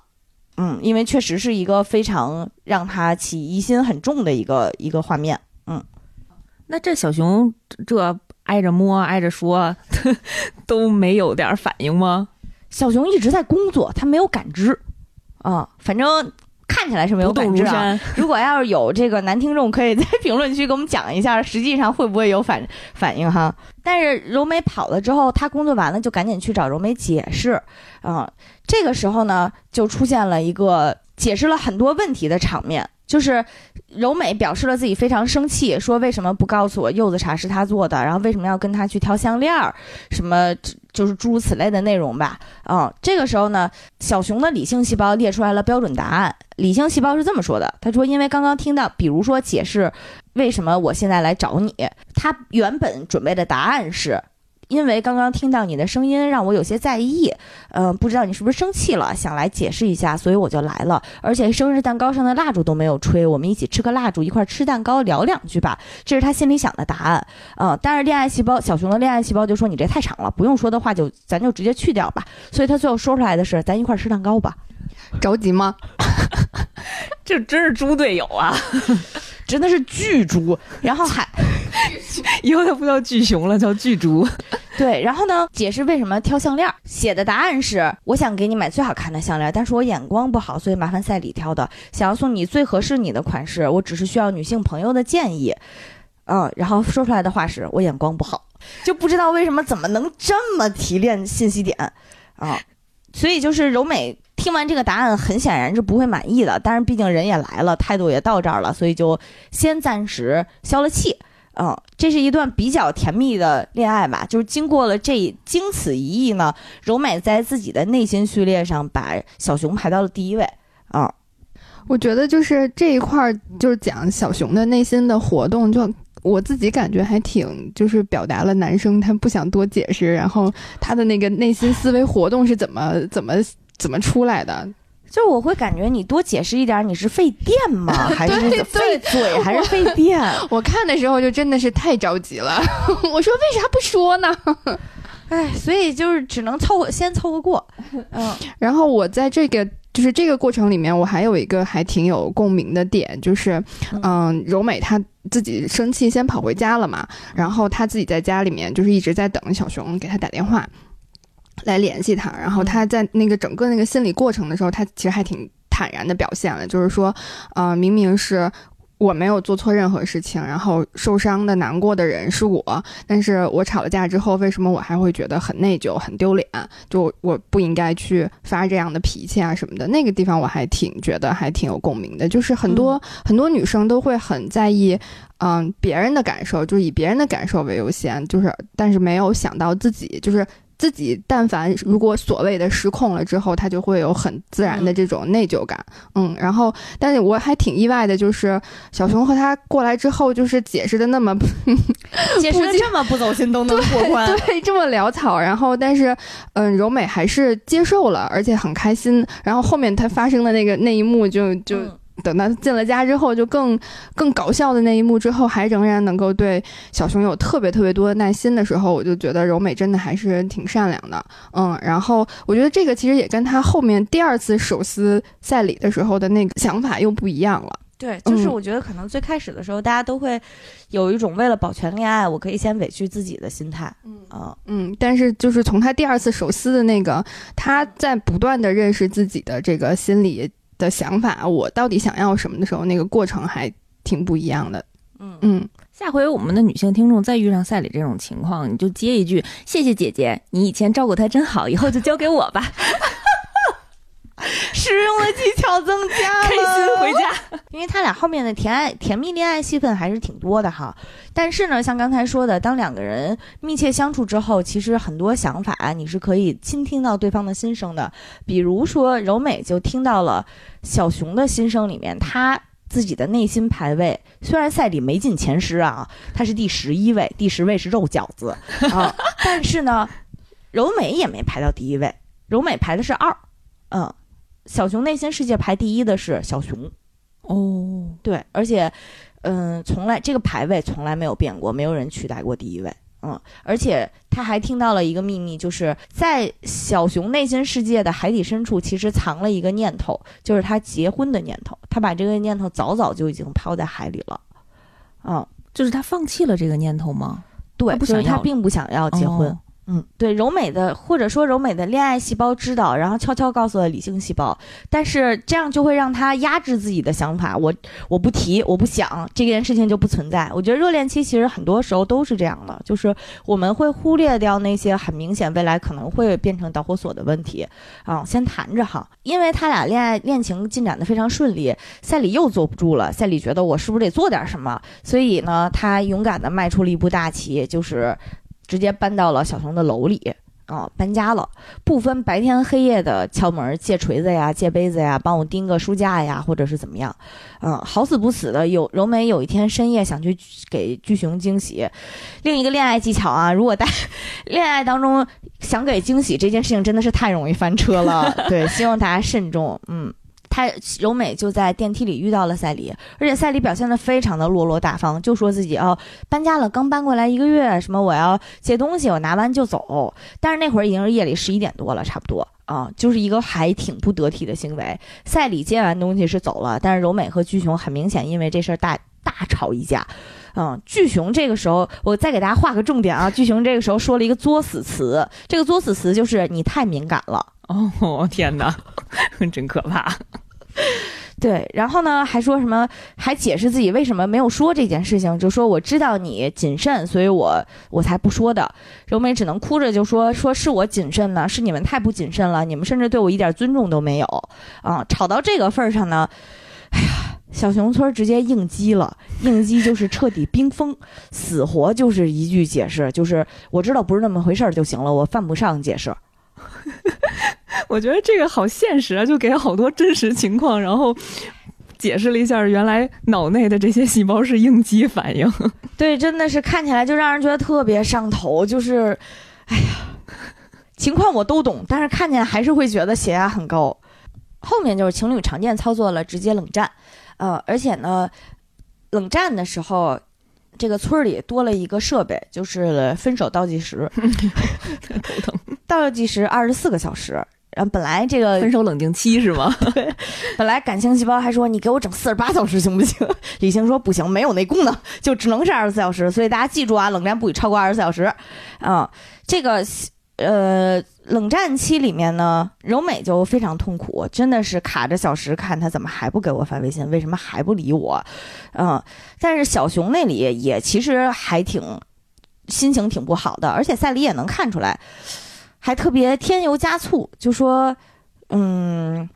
嗯，因为确实是一个非常让他起疑心很重的一个一个画面。嗯那这小熊这挨着摸挨着说，<laughs> 都没有点反应吗？小熊一直在工作，他没有感知，啊、反正看起来是没有感知啊。如果要是有这个男听众，可以在评论区给我们讲一下，实际上会不会有反反应哈？但是柔美跑了之后，他工作完了就赶紧去找柔美解释，啊、这个时候呢，就出现了一个解释了很多问题的场面。就是柔美表示了自己非常生气，说为什么不告诉我柚子茶是他做的，然后为什么要跟他去挑项链儿，什么就是诸如此类的内容吧。嗯，这个时候呢，小熊的理性细胞列出来了标准答案。理性细胞是这么说的：他说，因为刚刚听到，比如说解释为什么我现在来找你，他原本准备的答案是。因为刚刚听到你的声音，让我有些在意，嗯、不知道你是不是生气了，想来解释一下，所以我就来了。而且生日蛋糕上的蜡烛都没有吹，我们一起吃个蜡烛，一块儿吃蛋糕，聊两句吧。这是他心里想的答案，嗯、但是恋爱细胞小熊的恋爱细胞就说你这太长了，不用说的话就咱就直接去掉吧。所以他最后说出来的是，咱一块儿吃蛋糕吧。着急吗？<laughs> 这真是猪队友啊！<laughs> 真的是巨猪，然后还 <laughs> 以后它不叫巨熊了，叫巨猪。对，然后呢，解释为什么挑项链，写的答案是我想给你买最好看的项链，但是我眼光不好，所以麻烦赛里挑的，想要送你最合适你的款式，我只是需要女性朋友的建议。嗯，然后说出来的话是我眼光不好，就不知道为什么怎么能这么提炼信息点啊？所以就是柔美听完这个答案，很显然是不会满意的。但是毕竟人也来了，态度也到这儿了，所以就先暂时消了气。嗯，这是一段比较甜蜜的恋爱吧。就是经过了这经此一役呢，柔美在自己的内心序列上把小熊排到了第一位。啊，我觉得就是这一块儿，就是讲小熊的内心的活动，就我自己感觉还挺，就是表达了男生他不想多解释，然后他的那个内心思维活动是怎么怎么怎么出来的。就是我会感觉你多解释一点，你是费电吗？<laughs> 还是对费嘴？还是费电？我看的时候就真的是太着急了，<laughs> 我说为啥不说呢？<laughs> 哎，所以就是只能凑合，先凑合过。嗯，然后我在这个就是这个过程里面，我还有一个还挺有共鸣的点，就是嗯，柔美她自己生气先跑回家了嘛，然后她自己在家里面就是一直在等小熊给她打电话。来联系她，然后她在那个整个那个心理过程的时候，她其实还挺坦然的表现了，就是说，呃，明明是我没有做错任何事情，然后受伤的、难过的人是我，但是我吵了架之后，为什么我还会觉得很内疚、很丢脸？就我不应该去发这样的脾气啊什么的。那个地方我还挺觉得还挺有共鸣的，就是很多很多女生都会很在意，嗯，别人的感受，就是以别人的感受为优先，就是但是没有想到自己，就是。自己但凡如果所谓的失控了之后，他就会有很自然的这种内疚感，嗯，然后，但是我还挺意外的，就是小熊和他过来之后，就是解释的那么，<laughs> 解释的这么不走心都能过关，对，这么潦草，然后，但是，嗯，柔美还是接受了，而且很开心，然后后面他发生的那个那一幕就就。等到进了家之后，就更更搞笑的那一幕之后，还仍然能够对小熊有特别特别多的耐心的时候，我就觉得柔美真的还是挺善良的，嗯。然后我觉得这个其实也跟他后面第二次手撕赛里的时候的那个想法又不一样了。对，就是我觉得可能最开始的时候，大家都会有一种为了保全恋爱，我可以先委屈自己的心态。嗯啊嗯，但是就是从他第二次手撕的那个，他在不断的认识自己的这个心理。的想法，我到底想要什么的时候，那个过程还挺不一样的。嗯嗯，下回我们的女性听众再遇上赛里这种情况，你就接一句：“谢谢姐姐，你以前照顾她真好，以后就交给我吧。” <laughs> 实用的技巧增加，开心回家。<laughs> 因为他俩后面的甜爱、甜蜜恋爱戏份还是挺多的哈。但是呢，像刚才说的，当两个人密切相处之后，其实很多想法你是可以倾听到对方的心声的。比如说，柔美就听到了小熊的心声里面，他自己的内心排位虽然赛里没进前十啊，他是第十一位，第十位是肉饺子 <laughs> 啊。但是呢，柔美也没排到第一位，柔美排的是二，嗯。小熊内心世界排第一的是小熊，哦，对，而且，嗯，从来这个排位从来没有变过，没有人取代过第一位，嗯，而且他还听到了一个秘密，就是在小熊内心世界的海底深处，其实藏了一个念头，就是他结婚的念头，他把这个念头早早就已经抛在海里了，嗯，就是他放弃了这个念头吗？对，不想他并不想要结婚。嗯，对，柔美的或者说柔美的恋爱细胞知道，然后悄悄告诉了理性细胞，但是这样就会让他压制自己的想法。我我不提，我不想这件事情就不存在。我觉得热恋期其实很多时候都是这样的，就是我们会忽略掉那些很明显未来可能会变成导火索的问题啊，先谈着哈。因为他俩恋爱恋情进展的非常顺利，赛里又坐不住了，赛里觉得我是不是得做点什么，所以呢，他勇敢的迈出了一步大棋，就是。直接搬到了小熊的楼里啊，搬家了，不分白天黑夜的敲门借锤子呀，借杯子呀，帮我钉个书架呀，或者是怎么样，嗯，好死不死的有柔美有一天深夜想去给巨熊惊喜，另一个恋爱技巧啊，如果在恋爱当中想给惊喜这件事情真的是太容易翻车了，<laughs> 对，希望大家慎重，嗯。他柔美就在电梯里遇到了赛里，而且赛里表现的非常的落落大方，就说自己哦搬家了，刚搬过来一个月，什么我要借东西，我拿完就走。但是那会儿已经是夜里十一点多了，差不多啊，就是一个还挺不得体的行为。赛里接完东西是走了，但是柔美和巨熊很明显因为这事儿大大吵一架。嗯，巨熊这个时候，我再给大家画个重点啊。巨熊这个时候说了一个作死词，这个作死词就是你太敏感了。哦，天哪，<laughs> 真可怕！<laughs> 对，然后呢，还说什么？还解释自己为什么没有说这件事情，就说我知道你谨慎，所以我我才不说的。柔美只能哭着就说：“说是我谨慎呢，是你们太不谨慎了，你们甚至对我一点尊重都没有啊！”吵到这个份儿上呢，哎呀，小熊村直接应激了，应激就是彻底冰封，死活就是一句解释，就是我知道不是那么回事儿就行了，我犯不上解释。<laughs> 我觉得这个好现实啊，就给好多真实情况，然后解释了一下，原来脑内的这些细胞是应激反应。<laughs> 对，真的是看起来就让人觉得特别上头，就是，哎呀，情况我都懂，但是看见还是会觉得血压很高。后面就是情侣常见操作了，直接冷战，呃，而且呢，冷战的时候，这个村儿里多了一个设备，就是分手倒计时，<laughs> 头疼。倒计时二十四个小时。然后本来这个分手冷静期是吗？<laughs> 本来感情细胞还说你给我整四十八小时行不行？<laughs> 理性说不行，没有那功能，就只能是二十四小时。所以大家记住啊，冷战不许超过二十四小时。啊、这个呃冷战期里面呢，柔美就非常痛苦，真的是卡着小时看他怎么还不给我发微信，为什么还不理我？嗯、但是小熊那里也其实还挺心情挺不好的，而且赛里也能看出来。还特别添油加醋，就说，嗯，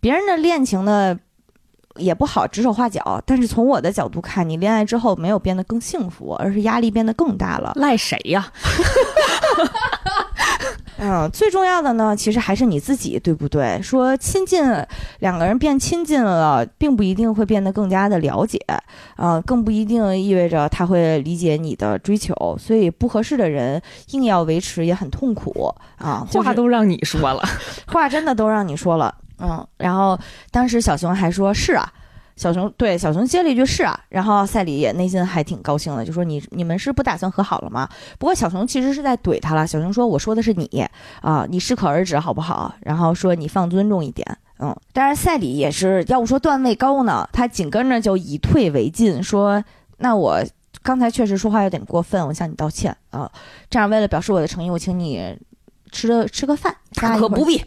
别人的恋情呢也不好指手画脚，但是从我的角度看，你恋爱之后没有变得更幸福，而是压力变得更大了。赖谁呀？<laughs> 嗯，最重要的呢，其实还是你自己，对不对？说亲近，两个人变亲近了，并不一定会变得更加的了解，啊、更不一定意味着他会理解你的追求。所以不合适的人硬要维持也很痛苦啊。就是话都让你说了，话真的都让你说了，嗯，然后当时小熊还说是啊，小熊对小熊接了一句是啊，然后赛里也内心还挺高兴的，就说你你们是不打算和好了吗？不过小熊其实是在怼他了，小熊说我说的是你啊，你适可而止好不好？然后说你放尊重一点。嗯，但是赛里也是，要不说段位高呢，他紧跟着就以退为进，说那我刚才确实说话有点过分，我向你道歉啊。这样为了表示我的诚意，我请你吃个吃个饭，咱俩一会儿可不必。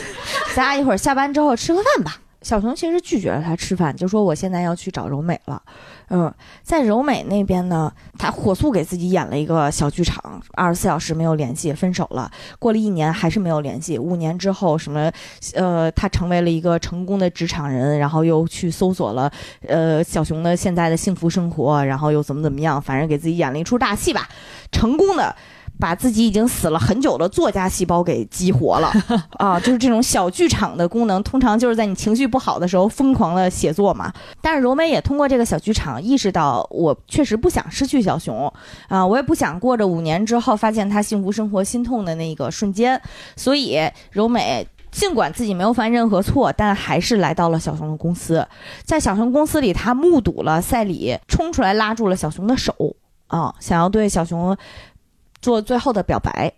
<laughs> 咱俩一会儿下班之后吃个饭吧。小熊其实拒绝了他吃饭，就说我现在要去找柔美了。嗯，在柔美那边呢，他火速给自己演了一个小剧场，二十四小时没有联系，分手了。过了一年还是没有联系，五年之后什么，呃，他成为了一个成功的职场人，然后又去搜索了，呃，小熊的现在的幸福生活，然后又怎么怎么样，反正给自己演了一出大戏吧，成功的。把自己已经死了很久的作家细胞给激活了 <laughs> 啊！就是这种小剧场的功能，通常就是在你情绪不好的时候疯狂的写作嘛。但是柔美也通过这个小剧场意识到，我确实不想失去小熊啊，我也不想过着五年之后发现他幸福生活心痛的那个瞬间，所以柔美。尽管自己没有犯任何错，但还是来到了小熊的公司。在小熊公司里，他目睹了赛里冲出来拉住了小熊的手啊，想要对小熊做最后的表白。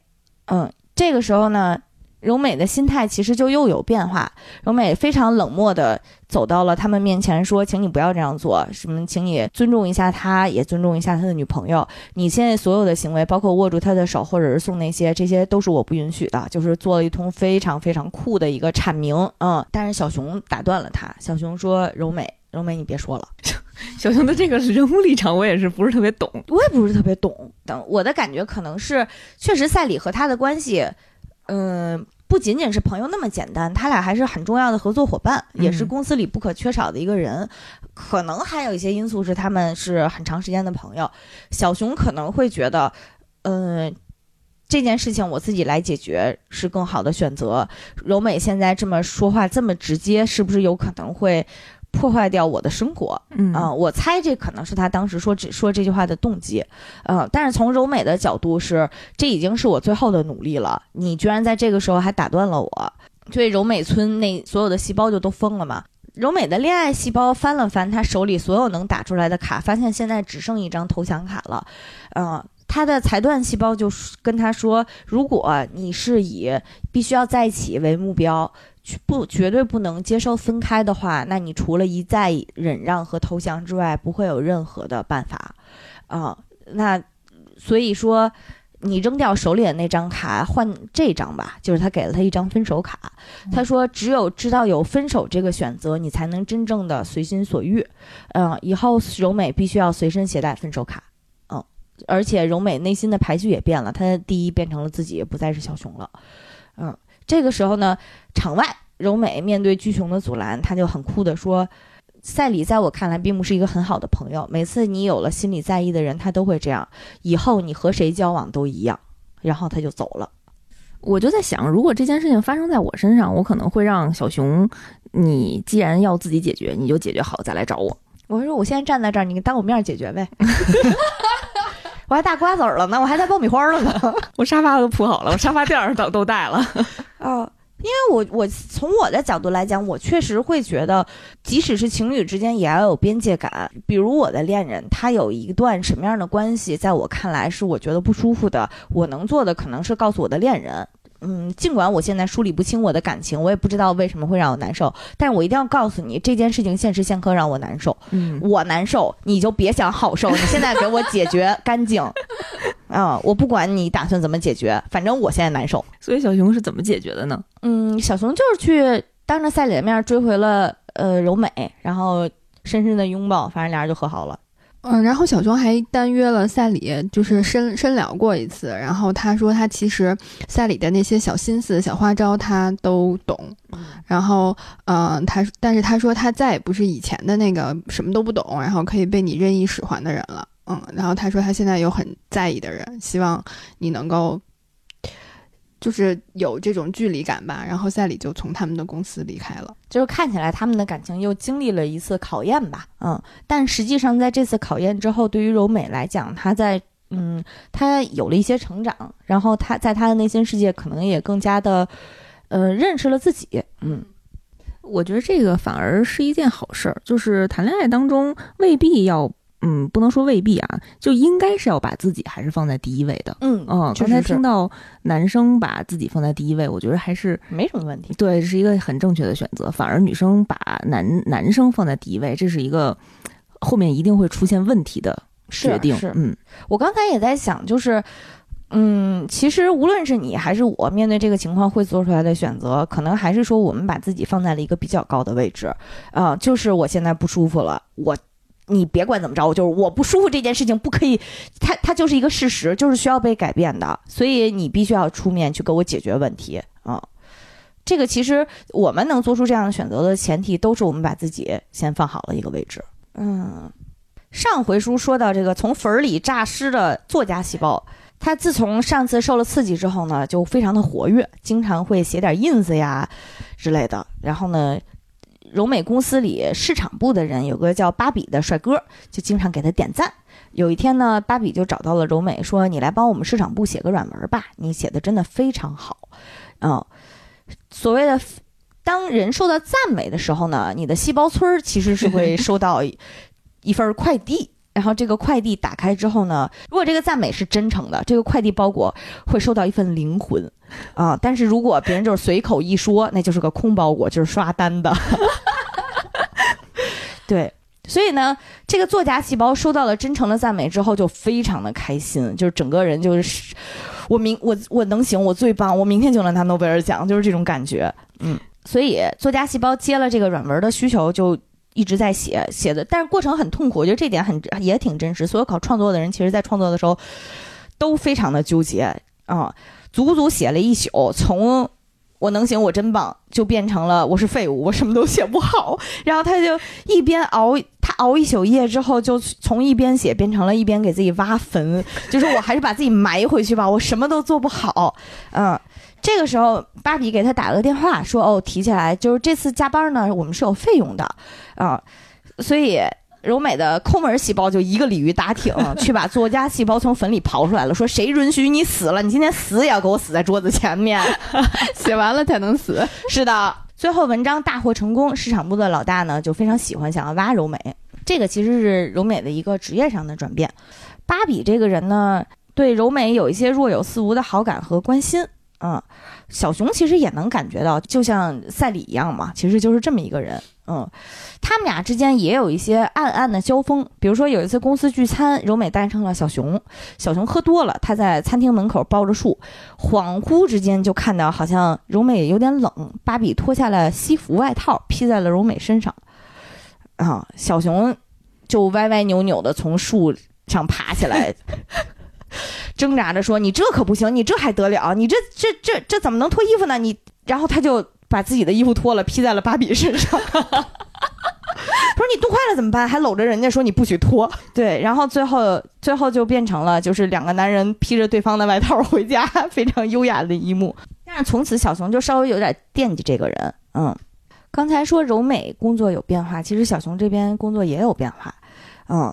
嗯，这个时候呢，柔美的心态其实就又有变化。柔美非常冷漠的走到了他们面前，说：“请你不要这样做，什么，请你尊重一下他，也尊重一下他的女朋友。你现在所有的行为，包括握住他的手，或者是送那些，这些都是我不允许的。”就是做了一通非常非常酷的一个阐明。嗯，但是小熊打断了他，小熊说：“柔美，柔美，你别说了。” <laughs> <laughs> 小熊的这个人物立场我也是不是特别懂。我也不是特别懂。等我的感觉可能是，确实赛里和他的关系，嗯、不仅仅是朋友那么简单，他俩还是很重要的合作伙伴，嗯也是公司里不可缺少的一个人。可能还有一些因素是他们是很长时间的朋友。小熊可能会觉得，嗯、这件事情我自己来解决是更好的选择。柔美现在这么说话这么直接，是不是有可能会破坏掉我的生活？嗯啊、我猜这可能是他当时说只说这句话的动机，呃，但是从柔美的角度是，这已经是我最后的努力了，你居然在这个时候还打断了我，所以柔美村那所有的细胞就都疯了嘛。柔美的恋爱细胞翻了翻他手里所有能打出来的卡，发现现在只剩一张投降卡了，呃。他的裁断细胞就跟他说：“如果你是以必须要在一起为目标，去不绝对不能接受分开的话，那你除了一再忍让和投降之外，不会有任何的办法啊、那所以说，你扔掉手里的那张卡，换这张吧，就是他给了他一张分手卡。他说，只有知道有分手这个选择，你才能真正的随心所欲。嗯、以后柔美必须要随身携带分手卡。嗯，而且柔美内心的排序也变了，她第一变成了自己，不再是小熊了。嗯，这个时候呢，场外柔美面对巨熊的阻拦，他就很酷的说。赛里在我看来并不是一个很好的朋友。每次你有了心里在意的人，他都会这样。以后你和谁交往都一样。然后他就走了。我就在想，如果这件事情发生在我身上，我可能会让小熊，你既然要自己解决，你就解决好再来找我。我说我现在站在这儿，你当我面解决呗。<laughs> 我还大瓜子儿了呢，我还带爆米花了呢。<laughs> 我沙发都铺好了，我沙发垫儿都都带了。哦，因为我我从我的角度来讲，我确实会觉得，即使是情侣之间也要有边界感。比如我的恋人，他有一段什么样的关系，在我看来是我觉得不舒服的，我能做的可能是告诉我的恋人。嗯，尽管我现在梳理不清我的感情，我也不知道为什么会让我难受，但是我一定要告诉你，这件事情现时现刻让我难受。嗯，我难受，你就别想好受，你现在给我解决 <laughs> 干净。啊、我不管你打算怎么解决，反正我现在难受。所以小熊是怎么解决的呢？嗯，小熊就是去当着赛里的面追回了呃柔美，然后深深的拥抱，反正俩人就和好了。嗯，然后小熊还单约了赛里，就是深深聊过一次。然后他说他其实赛里的那些小心思、小花招他都懂。然后，嗯、他但是他说他再也不是以前的那个什么都不懂，然后可以被你任意使唤的人了。嗯，然后他说他现在有很在意的人，希望你能够。就是有这种距离感吧，然后赛里就从他们的公司离开了。就是看起来他们的感情又经历了一次考验吧，嗯，但实际上在这次考验之后，对于柔美来讲，她在嗯，她有了一些成长，然后她在她的内心世界可能也更加的呃认识了自己，嗯，我觉得这个反而是一件好事儿，就是谈恋爱当中未必要，嗯，不能说未必啊，就应该是要把自己还是放在第一位的。嗯嗯，刚才听到男生把自己放在第一位，我觉得还是没什么问题。对，是一个很正确的选择。反而女生把男男生放在第一位，这是一个后面一定会出现问题的决定。是嗯，我刚才也在想，就是，嗯，其实无论是你还是我，面对这个情况会做出来的选择，可能还是说我们把自己放在了一个比较高的位置，啊、就是我现在不舒服了，我。你别管怎么着，我就是我不舒服这件事情不可以，它它就是一个事实，就是需要被改变的，所以你必须要出面去给我解决问题啊、这个其实我们能做出这样的选择的前提，都是我们把自己先放好了一个位置。嗯，上回书说到这个从坟儿里诈尸的作家细胞，他自从上次受了刺激之后呢，就非常的活跃，经常会写点 ins 呀之类的。然后呢，柔美公司里市场部的人有个叫芭比的帅哥，就经常给他点赞。有一天呢，芭比就找到了柔美，说：“你来帮我们市场部写个软文吧，你写的真的非常好。”嗯，所谓的当人受到赞美的时候呢，你的细胞村其实是会收到一 <laughs> 一份快递。然后这个快递打开之后呢，如果这个赞美是真诚的，这个快递包裹会收到一份灵魂，啊！但是如果别人就是随口一说，那就是个空包裹，就是刷单的。<laughs> 对，所以呢，这个作家细胞收到了真诚的赞美之后，就非常的开心，就是整个人就是，我明我我能行，我最棒，我明天就能拿诺贝尔奖，就是这种感觉。嗯，所以作家细胞接了这个软文的需求，就一直在写写的，但是过程很痛苦，我觉得这点很也挺真实。所有搞创作的人，其实在创作的时候都非常的纠结啊、足足写了一宿，从。我能行，我真棒，就变成了我是废物，我什么都写不好。然后他就一边熬，他熬一宿夜之后，就从一边写变成了一边给自己挖坟，就是我还是把自己埋回去吧，我什么都做不好。嗯，这个时候芭比给他打了个电话，说哦，提起来就是这次加班呢，我们是有费用的啊、所以。柔美的抠门细胞就一个鲤鱼打挺，<laughs> 去把作家细胞从坟里刨出来了，说谁允许你死了？你今天死也要给我死在桌子前面。<laughs> 写完了才能死。是的，最后文章大获成功，市场部的老大呢就非常喜欢，想要挖柔美。这个其实是柔美的一个职业上的转变。芭比这个人呢，对柔美有一些若有似无的好感和关心嗯，小熊其实也能感觉到，就像赛里一样嘛，其实就是这么一个人。嗯，他们俩之间也有一些暗暗的交锋。比如说有一次公司聚餐，柔美带上了小熊，小熊喝多了，他在餐厅门口抱着树，恍惚之间就看到好像柔美有点冷，芭比脱下了西服外套披在了柔美身上，啊，小熊就歪歪扭扭的从树上爬起来。挣扎着说：“你这可不行，你这还得了？你这这这这怎么能脱衣服呢？你……然后他就把自己的衣服脱了，披在了芭比身上。<laughs> 不是你冻坏了怎么办？还搂着人家说你不许脱。<laughs> 对，然后最后最后就变成了就是两个男人披着对方的外套回家，<laughs> 非常优雅的一幕。但是从此小熊就稍微有点惦记这个人。嗯，刚才说柔美工作有变化，其实小熊这边工作也有变化。嗯，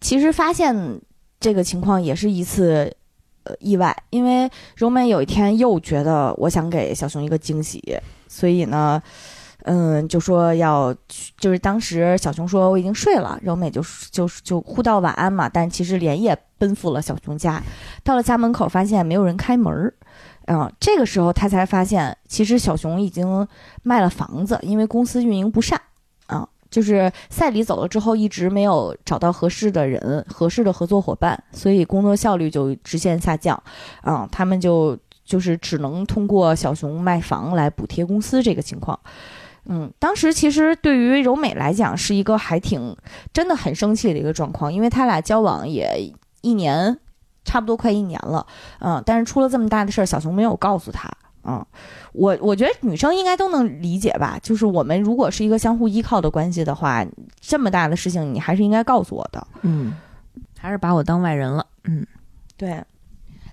其实发现。这个情况也是一次，呃，意外，因为柔美有一天又觉得我想给小熊一个惊喜，所以呢，嗯，就说要，就是当时小熊说我已经睡了，柔美就就就互道晚安嘛，但其实连夜奔赴了小熊家，到了家门口发现没有人开门儿，嗯，这个时候他才发现其实小熊已经卖了房子，因为公司运营不善。就是赛里走了之后，一直没有找到合适的人、合适的合作伙伴，所以工作效率就直线下降。啊，他们就就是只能通过小熊卖房来补贴公司这个情况。嗯，当时其实对于柔美来讲是一个还挺真的很生气的一个状况，因为他俩交往也一年，差不多快一年了。嗯，但是出了这么大的事儿，小熊没有告诉他。嗯，我我觉得女生应该都能理解吧。就是我们如果是一个相互依靠的关系的话，这么大的事情你还是应该告诉我的。嗯，还是把我当外人了。嗯，对。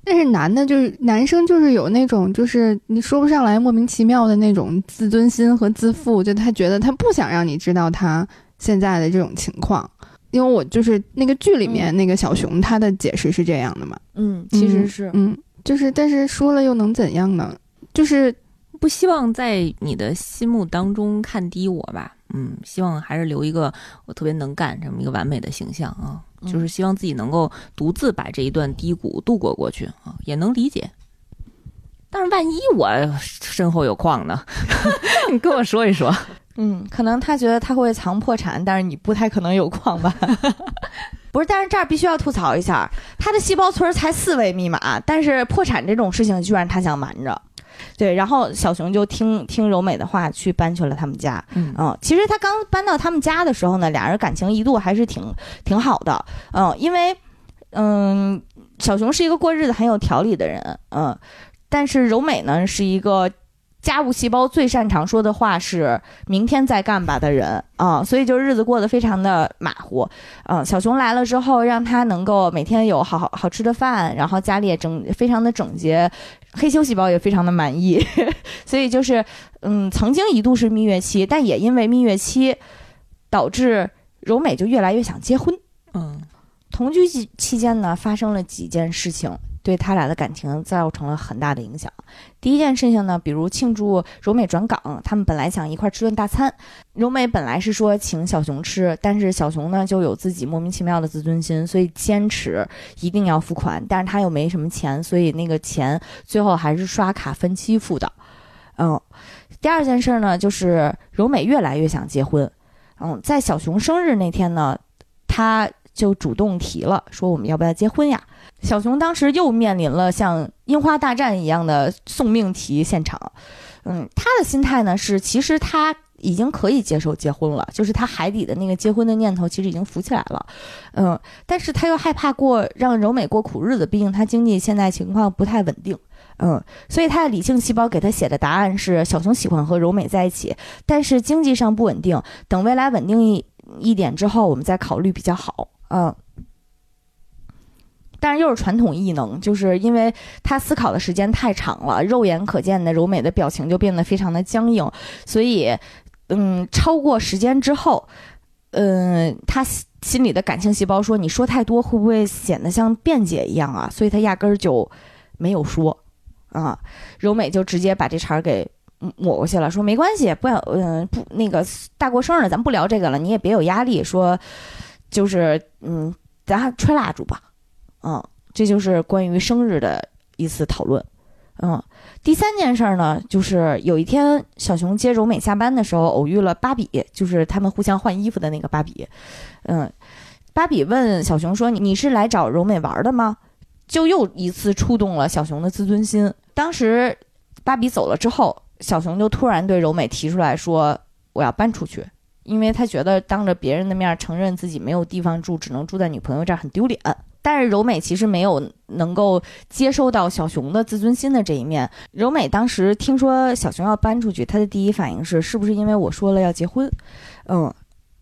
但是男的，就是男生，就是有那种，就是你说不上来莫名其妙的那种自尊心和自负，就他觉得他不想让你知道他现在的这种情况。因为我就是那个剧里面那个小熊，他的解释是这样的嘛。嗯，其实是，嗯，就是，但是说了又能怎样呢？就是不希望在你的心目当中看低我吧，嗯，希望还是留一个我特别能干这么一个完美的形象啊，就是希望自己能够独自把这一段低谷度过过去啊，也能理解。但是万一我身后有矿呢？<laughs> 你跟我说一说。嗯，可能他觉得他会藏破产，但是你不太可能有矿吧？<laughs> 不是，但是这儿必须要吐槽一下，他的细胞村才四位密码，但是破产这种事情居然他想瞒着。对，然后小熊就听听柔美的话，去搬去了他们家。嗯，其实他刚搬到他们家的时候呢，俩人感情一度还是挺挺好的。嗯，因为嗯，小熊是一个过日子很有条理的人。嗯，但是柔美呢是一个。家务细胞最擅长说的话是“明天再干吧”的人啊，所以就日子过得非常的马虎。嗯，小熊来了之后，让他能够每天有好好好吃的饭，然后家里也整非常的整洁，黑修细胞也非常的满意。<laughs> 所以就是，嗯，曾经一度是蜜月期，但也因为蜜月期，导致柔美就越来越想结婚。嗯，同居期期间呢，发生了几件事情。对他俩的感情造成了很大的影响。第一件事情呢，比如庆祝柔美转岗，他们本来想一块儿吃顿大餐。柔美本来是说请小熊吃，但是小熊呢就有自己莫名其妙的自尊心，所以坚持一定要付款。但是他又没什么钱，所以那个钱最后还是刷卡分期付的。嗯，第二件事呢，就是柔美越来越想结婚。嗯，在小熊生日那天呢，他就主动提了，说我们要不要结婚呀？小熊当时又面临了像樱花大战一样的送命题现场，嗯，他的心态呢是，其实他已经可以接受结婚了，就是他海底的那个结婚的念头其实已经浮起来了，嗯，但是他又害怕过让柔美过苦日子，毕竟他经济现在情况不太稳定，嗯，所以他的理性细胞给他写的答案是，小熊喜欢和柔美在一起，但是经济上不稳定，等未来稳定一一点之后，我们再考虑比较好，嗯。但是又是传统异能，就是因为他思考的时间太长了，肉眼可见的柔美的表情就变得非常的僵硬，所以，嗯，超过时间之后，嗯，他心里的感性细胞说：“你说太多会不会显得像辩解一样啊？”所以他压根儿就没有说，啊，柔美就直接把这茬儿给抹过去了，说没关系，不要，嗯，不，那个大过生日，咱不聊这个了，你也别有压力，说，就是，嗯，咱吹蜡烛吧。嗯，这就是关于生日的一次讨论，嗯，第三件事儿呢，就是有一天小熊接柔美下班的时候，偶遇了芭比，就是他们互相换衣服的那个芭比。嗯，芭比问小熊说：“你是来找柔美玩的吗？”就又一次触动了小熊的自尊心。当时芭比走了之后，小熊就突然对柔美提出来说：“我要搬出去。”因为他觉得当着别人的面承认自己没有地方住，只能住在女朋友这儿很丢脸。但是柔美其实没有能够接收到小熊的自尊心的这一面。柔美当时听说小熊要搬出去，她的第一反应是：是不是因为我说了要结婚？嗯，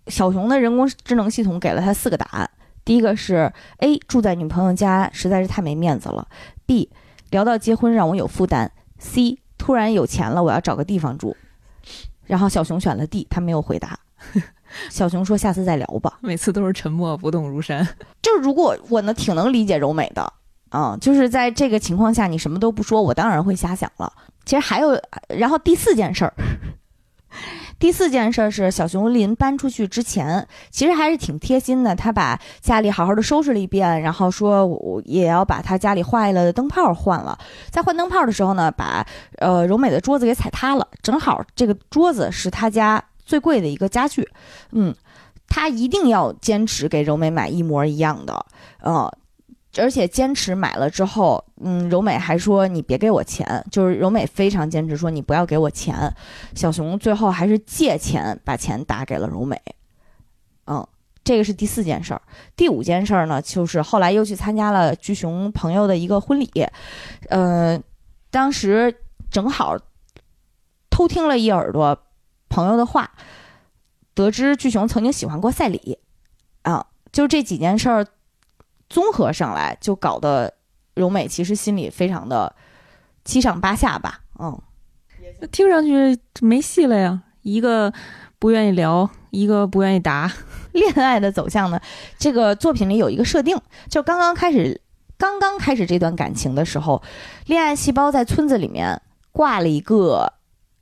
小熊的人工智能系统给了他四个答案。第一个是 A，住在女朋友家实在是太没面子了；B，聊到结婚让我有负担；C，突然有钱了我要找个地方住。然后小熊选了 D，他没有回答。小熊说：“下次再聊吧。每次都是沉默不动如山。<laughs> ”就是如果我呢挺能理解柔美的啊，就是在这个情况下你什么都不说，我当然会瞎想了。其实还有，然后第四件事儿，<laughs> 第四件事儿是小熊临搬出去之前，其实还是挺贴心的。他把家里好好的收拾了一遍，然后说我也要把他家里坏了的灯泡换了。在换灯泡的时候呢，把呃柔美的桌子给踩塌了，正好这个桌子是他家。最贵的一个家具，嗯，他一定要坚持给柔美买一模一样的，呃，而且坚持买了之后，嗯，柔美还说你别给我钱，就是柔美非常坚持说你不要给我钱，小熊最后还是借钱把钱打给了柔美，嗯，这个是第四件事儿，第五件事儿呢，就是后来又去参加了巨熊朋友的一个婚礼，呃，当时正好偷听了一耳朵。朋友的话，得知巨熊曾经喜欢过赛里，啊，就这几件事儿综合上来，就搞得柔美其实心里非常的七上八下吧，嗯，听上去没戏了呀，一个不愿意聊，一个不愿意答，<laughs> 恋爱的走向呢？这个作品里有一个设定，就刚刚开始，刚刚开始这段感情的时候，恋爱细胞在村子里面挂了一个。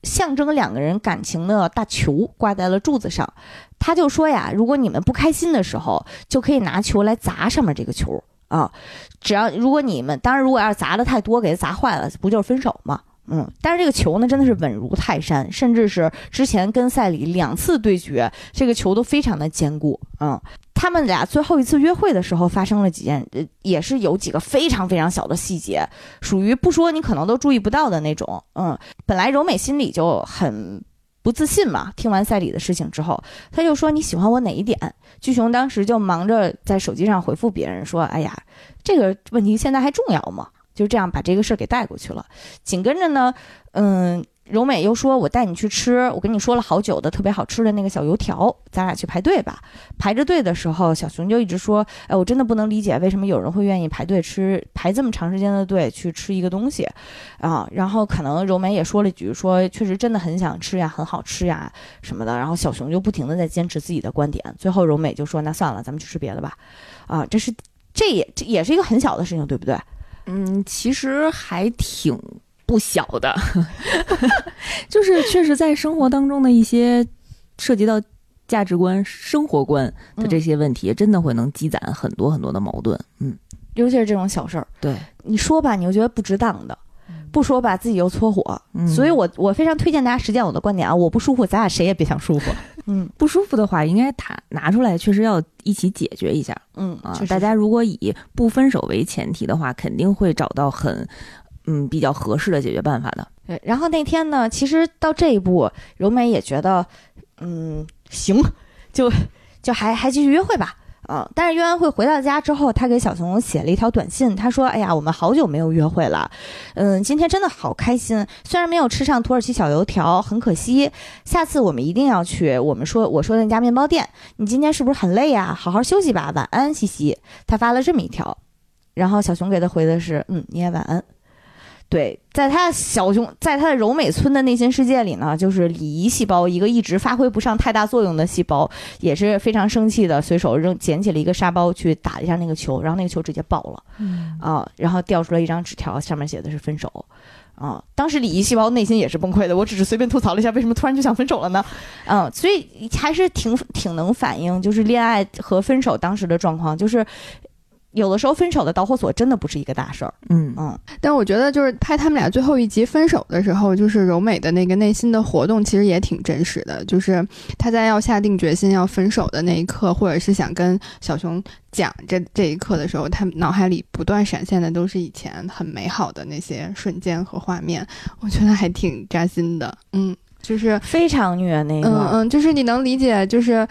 象征两个人感情的大球挂在了柱子上，他就说呀：“如果你们不开心的时候，就可以拿球来砸上面这个球啊。只要如果你们当然如果要是砸的太多，给它砸坏了，不就是分手吗？嗯。但是这个球呢，真的是稳如泰山，甚至是之前跟赛里两次对决，这个球都非常的坚固。嗯。他们俩最后一次约会的时候发生了几件，呃，也是有几个非常非常小的细节，属于不说你可能都注意不到的那种。嗯，本来柔美心里就很不自信嘛，听完赛里的事情之后，他就说你喜欢我哪一点？巨熊当时就忙着在手机上回复别人说，哎呀，这个问题现在还重要吗？就这样把这个事儿给带过去了。紧跟着呢，嗯。柔美又说：“我带你去吃，我跟你说了好久的特别好吃的那个小油条，咱俩去排队吧。”排着队的时候，小熊就一直说：“哎，我真的不能理解为什么有人会愿意排队吃，排这么长时间的队去吃一个东西，啊。”然后可能柔美也说了一句：“说确实真的很想吃呀，很好吃呀什么的。”然后小熊就不停的在坚持自己的观点。最后柔美就说：“那算了，咱们去吃别的吧。”啊，这是这也这也是一个很小的事情，对不对？嗯，其实还挺。不小的，<laughs> 就是确实在生活当中的一些涉及到价值观、生活观的这些问题，真的会能积攒很多很多的矛盾。嗯，尤其是这种小事儿，对你说吧，你又觉得不值当的；不说吧，自己又搓火。所以我我非常推荐大家实践我的观点啊！我不舒服，咱俩谁也别想舒服。<laughs> 嗯，不舒服的话，应该他拿出来，确实要一起解决一下。嗯啊，大家如果以不分手为前提的话，肯定会找到很。嗯，比较合适的解决办法的。对，然后那天呢，其实到这一步，柔美也觉得，嗯，行，就就还还继续约会吧。嗯，但是约完会回到家之后，他给小熊写了一条短信，他说：“哎呀，我们好久没有约会了，嗯，今天真的好开心。虽然没有吃上土耳其小油条，很可惜。下次我们一定要去我们说我说的那家面包店。你今天是不是很累呀？好好休息吧，晚安，西西。”他发了这么一条，然后小熊给他回的是：“嗯，你也晚安。”对，在他小熊，在他的柔美村的内心世界里呢，就是礼仪细胞一个一直发挥不上太大作用的细胞，也是非常生气的，随手扔捡起了一个沙包去打一下那个球，然后那个球直接爆了，啊，然后掉出来一张纸条，上面写的是分手，啊，当时礼仪细胞内心也是崩溃的，我只是随便吐槽了一下，为什么突然就想分手了呢？嗯，所以还是挺挺能反映就是恋爱和分手当时的状况，就是有的时候分手的导火索真的不是一个大事儿。嗯嗯，但我觉得就是拍他们俩最后一集分手的时候，就是柔美的那个内心的活动，其实也挺真实的。就是他在要下定决心要分手的那一刻，或者是想跟小熊讲这这一刻的时候，他脑海里不断闪现的都是以前很美好的那些瞬间和画面，我觉得还挺扎心的。嗯，就是非常虐那个。嗯嗯，就是你能理解，就是，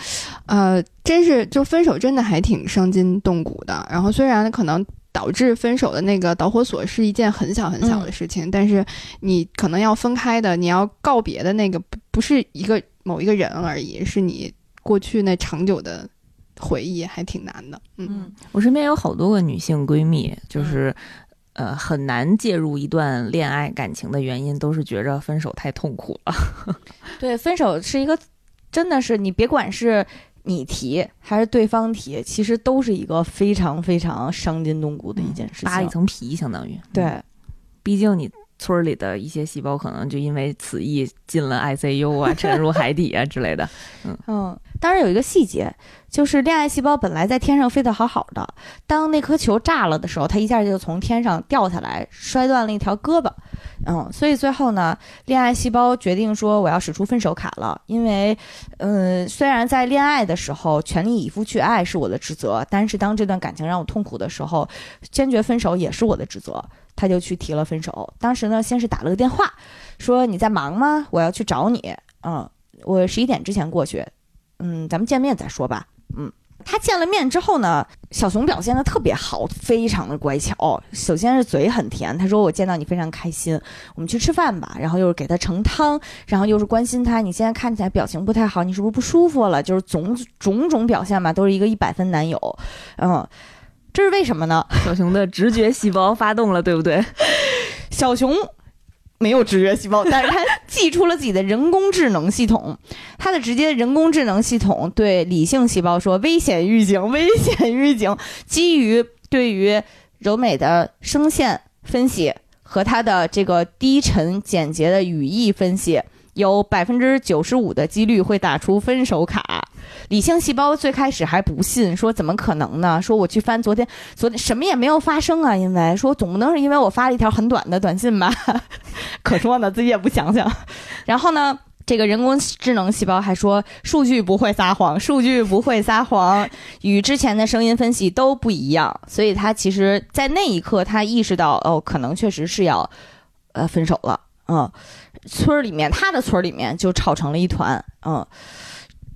呃，真是就分手真的还挺伤筋动骨的。然后虽然可能导致分手的那个导火索是一件很小很小的事情，但是你可能要分开的，你要告别的那个不不是一个某一个人而已，是你过去那长久的回忆，还挺难的。嗯嗯我身边有好多个女性闺蜜，就是。呃，很难介入一段恋爱感情的原因，都是觉着分手太痛苦了。<laughs> 对，分手是一个，真的是你别管是你提还是对方提，其实都是一个非常非常伤筋动骨的一件事情。扒一层皮，相当于。对，毕竟你村儿里的一些细胞可能就因为此役进了 ICU 啊，<laughs> 沉入海底啊之类的。嗯，当然有一个细节，就是恋爱细胞本来在天上飞得好好的，当那颗球炸了的时候，它一下就从天上掉下来，摔断了一条胳膊。嗯，所以最后呢，恋爱细胞决定说我要使出分手卡了，因为，嗯，虽然在恋爱的时候全力以赴去爱是我的职责，但是当这段感情让我痛苦的时候，坚决分手也是我的职责。他就去提了分手。当时呢，先是打了个电话，说你在忙吗？我要去找你。嗯，我十一点之前过去。嗯，咱们见面再说吧。嗯，他见了面之后呢，小熊表现的特别好，非常的乖巧。首先是嘴很甜，他说我见到你非常开心，我们去吃饭吧。然后又是给他盛汤，然后又是关心他，你现在看起来表情不太好，你是不是不舒服了？就是种种种表现吧，都是一个一百分男友。嗯，这是为什么呢？小熊的直觉细胞发动了，对不对？<laughs> 小熊没有直觉细胞，<laughs> 但是它寄出了自己的人工智能系统。它的直接人工智能系统对理性细胞说：“危险预警，<laughs> 危险预警。”基于对于柔美的声线分析和它的这个低沉简洁的语义分析，有百分之九十五的几率会打出分手卡。理性细胞最开始还不信，说怎么可能呢？说我去翻昨天，昨天什么也没有发生啊，因为说总不能是因为我发了一条很短的短信吧？<laughs> 可说呢，自己也不想想。然后呢，这个人工智能细胞还说数据不会撒谎，数据不会撒谎，与之前的声音分析都不一样。所以他其实，在那一刻，他意识到哦，可能确实是要呃分手了。嗯，村儿里面，他的村儿里面就吵成了一团。嗯。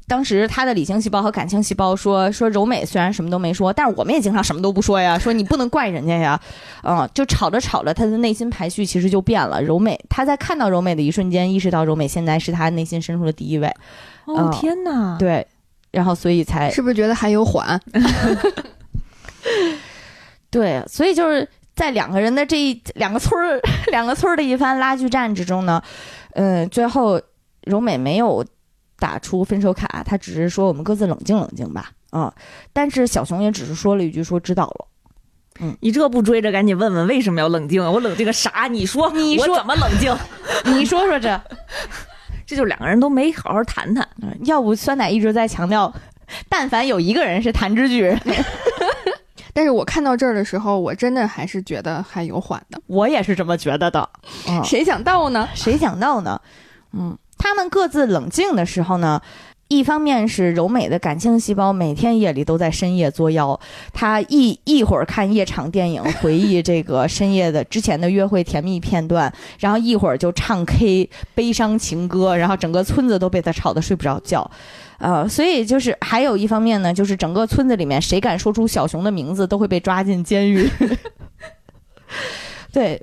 当时他的理性细胞和感性细胞说说柔美虽然什么都没说，但是我们也经常什么都不说呀。说你不能怪人家呀，嗯，就吵着吵着，他的内心排序其实就变了。柔美他在看到柔美的一瞬间，意识到柔美现在是他内心深处的第一位。哦嗯天哪！对，然后所以才是不是觉得还有缓？<laughs> 对，所以就是在两个人的这一两个村儿 <laughs> 两个村儿的一番拉锯战之中呢，嗯，最后柔美没有打出分手卡，她只是说我们各自冷静冷静吧，嗯，但是小熊也只是说了一句说知道了。嗯你这不追着赶紧问问为什么要冷静啊？我冷静个啥？你说，你说我怎么冷静？<laughs> 你说说这，<laughs> 这就两个人都没好好谈谈。嗯要不酸奶一直在强调，但凡有一个人是弹之巨人，但是我看到这儿的时候，我真的还是觉得还有缓的。我也是这么觉得的。嗯，谁想到呢？谁想到呢？嗯，他们各自冷静的时候呢，一方面是柔美的感性细胞每天夜里都在深夜作妖，他一一会儿看夜场电影，回忆这个深夜的之前的约会甜蜜片段，然后一会儿就唱 K 悲伤情歌，然后整个村子都被他吵得睡不着觉。呃，所以就是还有一方面呢，就是整个村子里面谁敢说出小熊的名字，都会被抓进监狱。<laughs> 对，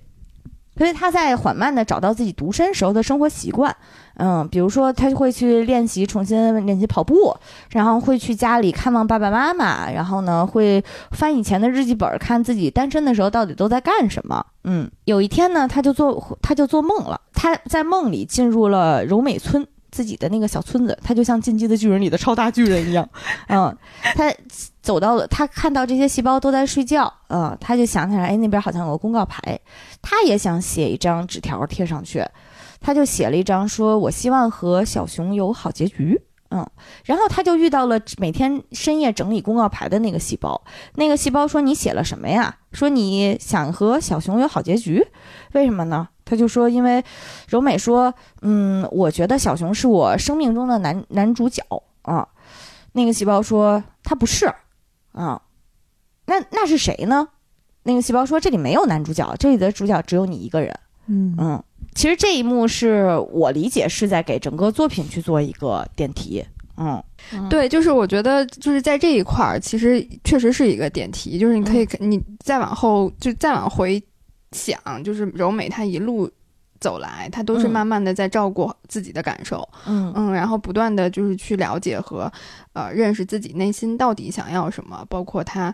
所以他在缓慢的找到自己独身时候的生活习惯，嗯，比如说他会去练习重新练习跑步，然后会去家里看望爸爸妈妈，然后呢会翻以前的日记本，看自己单身的时候到底都在干什么。嗯，有一天呢，他就做他就做梦了，他在梦里进入了柔美村。自己的那个小村子，他就像《进击的巨人》里的超大巨人一样，<laughs> 嗯，他走到了，他看到这些细胞都在睡觉，嗯，他就想起来，哎，那边好像有个公告牌，他也想写一张纸条贴上去，他就写了一张，说我希望和小熊有好结局，嗯，然后他就遇到了每天深夜整理公告牌的那个细胞，那个细胞说你写了什么呀？说你想和小熊有好结局，为什么呢？他就说因为柔美说，嗯，我觉得小熊是我生命中的男男主角啊。那个细胞说他不是，啊，那那是谁呢？那个细胞说这里没有男主角，这里的主角只有你一个人。嗯嗯，其实这一幕是我理解是在给整个作品去做一个点题。嗯，对，就是我觉得就是在这一块儿，其实确实是一个点题，就是你可以你再往后就再往回想，就是柔美她一路走来，她都是嗯。慢慢的在照顾自己的感受，嗯。嗯，然后不断的就是去了解和呃认识自己内心到底想要什么，包括她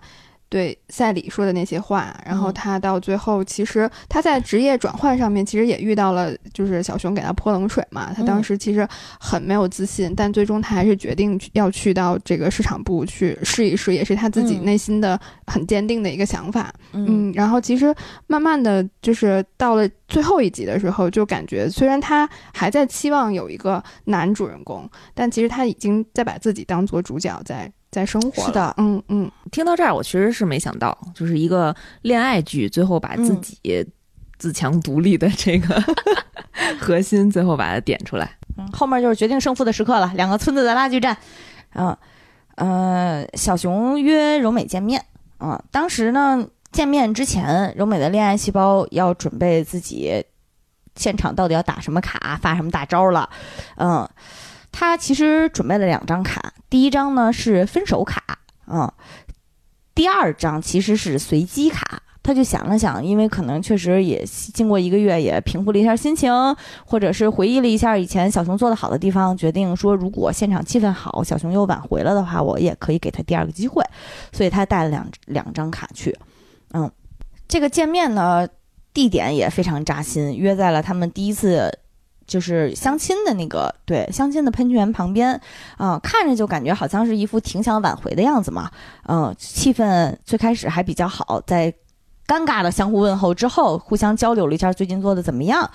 对赛里说的那些话，然后他到最后，其实他在职业转换上面其实也遇到了，就是小熊给他泼冷水嘛，他当嗯。时其实很没有自信，但最终他还是决定去要去到这个市场部去试一试，也是他自己嗯。内心的很坚定的一个想法。嗯。嗯，然后其实慢慢的就是到了最后一集的时候，就感觉虽然他还在期望有一个男主人公，但其实他已经在把自己当做主角在在生活。是的嗯嗯，听到这儿，我确实是没想到，就是一个恋爱剧，最后把自嗯己自强独立的这个 <laughs> 核心，最后把它点出来。嗯，后面就是决定胜负的时刻了，两个村子的拉锯战。嗯呃，小熊约柔美见面。嗯，当时呢，见面之前，柔美的恋爱细胞要准备自己现场到底要打什么卡，发什么大招了。嗯，他其实准备了两张卡，第一张呢是分手卡，嗯，第二张其实是随机卡。他就想了想，因为可能确实也经过一个月，也平复了一下心情，或者是回忆了一下以前小熊做的好的地方，决定说，如果现场气氛好，小熊又挽回了的话，我也可以给他第二个机会，所以他带了两两张卡去。嗯，这个见面呢，地点也非常扎心，约在了他们第一次就是相亲的那个对相亲的喷泉旁边啊、看着就感觉好像是一副挺想挽回的样子嘛。嗯，气氛最开始还比较好，在尴尬的相互问候之后，互相交流了一下最近做的怎么样。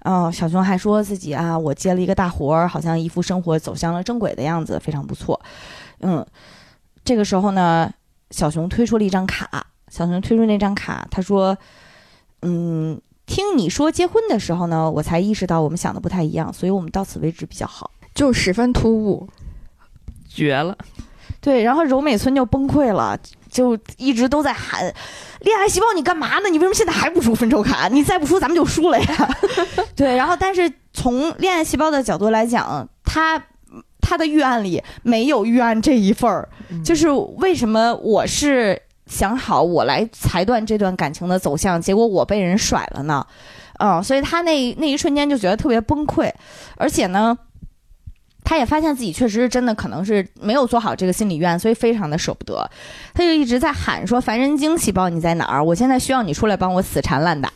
嗯、小熊还说自己啊，我接了一个大活儿，好像一副生活走向了正轨的样子，非常不错。嗯，这个时候呢，小熊推出了一张卡，小熊推出那张卡，他说：“嗯，听你说结婚的时候呢，我才意识到我们想的不太一样，所以我们到此为止比较好。就十分突兀。绝了！”对，然后柔美村就崩溃了，就一直都在喊：“恋爱细胞，你干嘛呢？你为什么现在还不出分手卡？你再不出，咱们就输了呀！” <laughs> 对，然后但是从恋爱细胞的角度来讲，他他的预案里没有预案这一份儿，就是为什么我是想好我来裁断这段感情的走向，结果我被人甩了呢？嗯，所以他那那一瞬间就觉得特别崩溃，而且呢。他也发现自己确实是真的可能是没有做好这个心理预案，所以非常的舍不得。他就一直在喊说：“凡人精细胞你在哪儿？我现在需要你出来帮我死缠烂打。”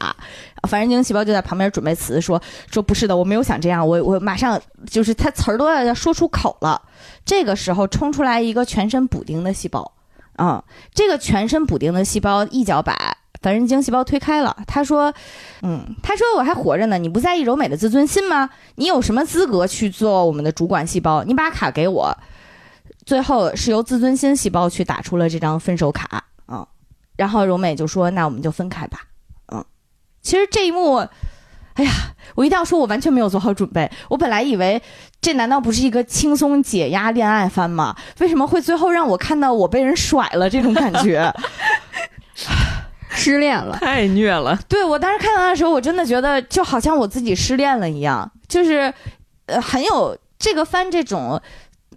凡人精细胞就在旁边准备词说：“说不是的，我没有想这样，我我马上就是他词儿都要要说出口了。”这个时候冲出来一个全身补丁的细胞，啊、这个全身补丁的细胞一脚把凡人精细胞推开了。他说：“嗯，他说我还活着呢，你不在意柔美的自尊心吗？你有什么资格去做我们的主管细胞？你把卡给我。”最后是由自尊心细胞去打出了这张分手卡，嗯，然后柔美就说：“那我们就分开吧。”嗯，其实这一幕，哎呀，我一定要说，我完全没有做好准备。我本来以为这难道不是一个轻松解压恋爱番吗？为什么会最后让我看到我被人甩了这种感觉？<laughs> 失恋了，太虐了。对我当时看到的时候，我真的觉得就好像我自己失恋了一样，就是呃很有这个番这种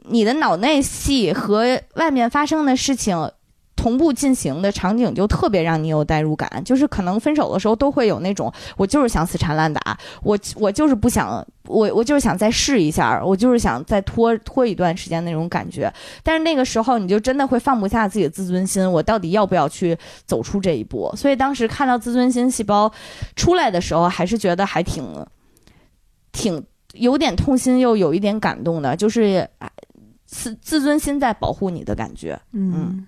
你的脑内戏和外面发生的事情。同步进行的场景就特别让你有代入感，就是可能分手的时候都会有那种，我就是想死缠烂打，我我就是不想，我我就是想再试一下，我就是想再拖拖一段时间那种感觉。但是那个时候你就真的会放不下自己的自尊心，我到底要不要去走出这一步？所以当时看到自尊心细胞出来的时候，还是觉得还挺挺有点痛心，又有一点感动的，就是哎自自尊心在保护你的感觉。嗯，嗯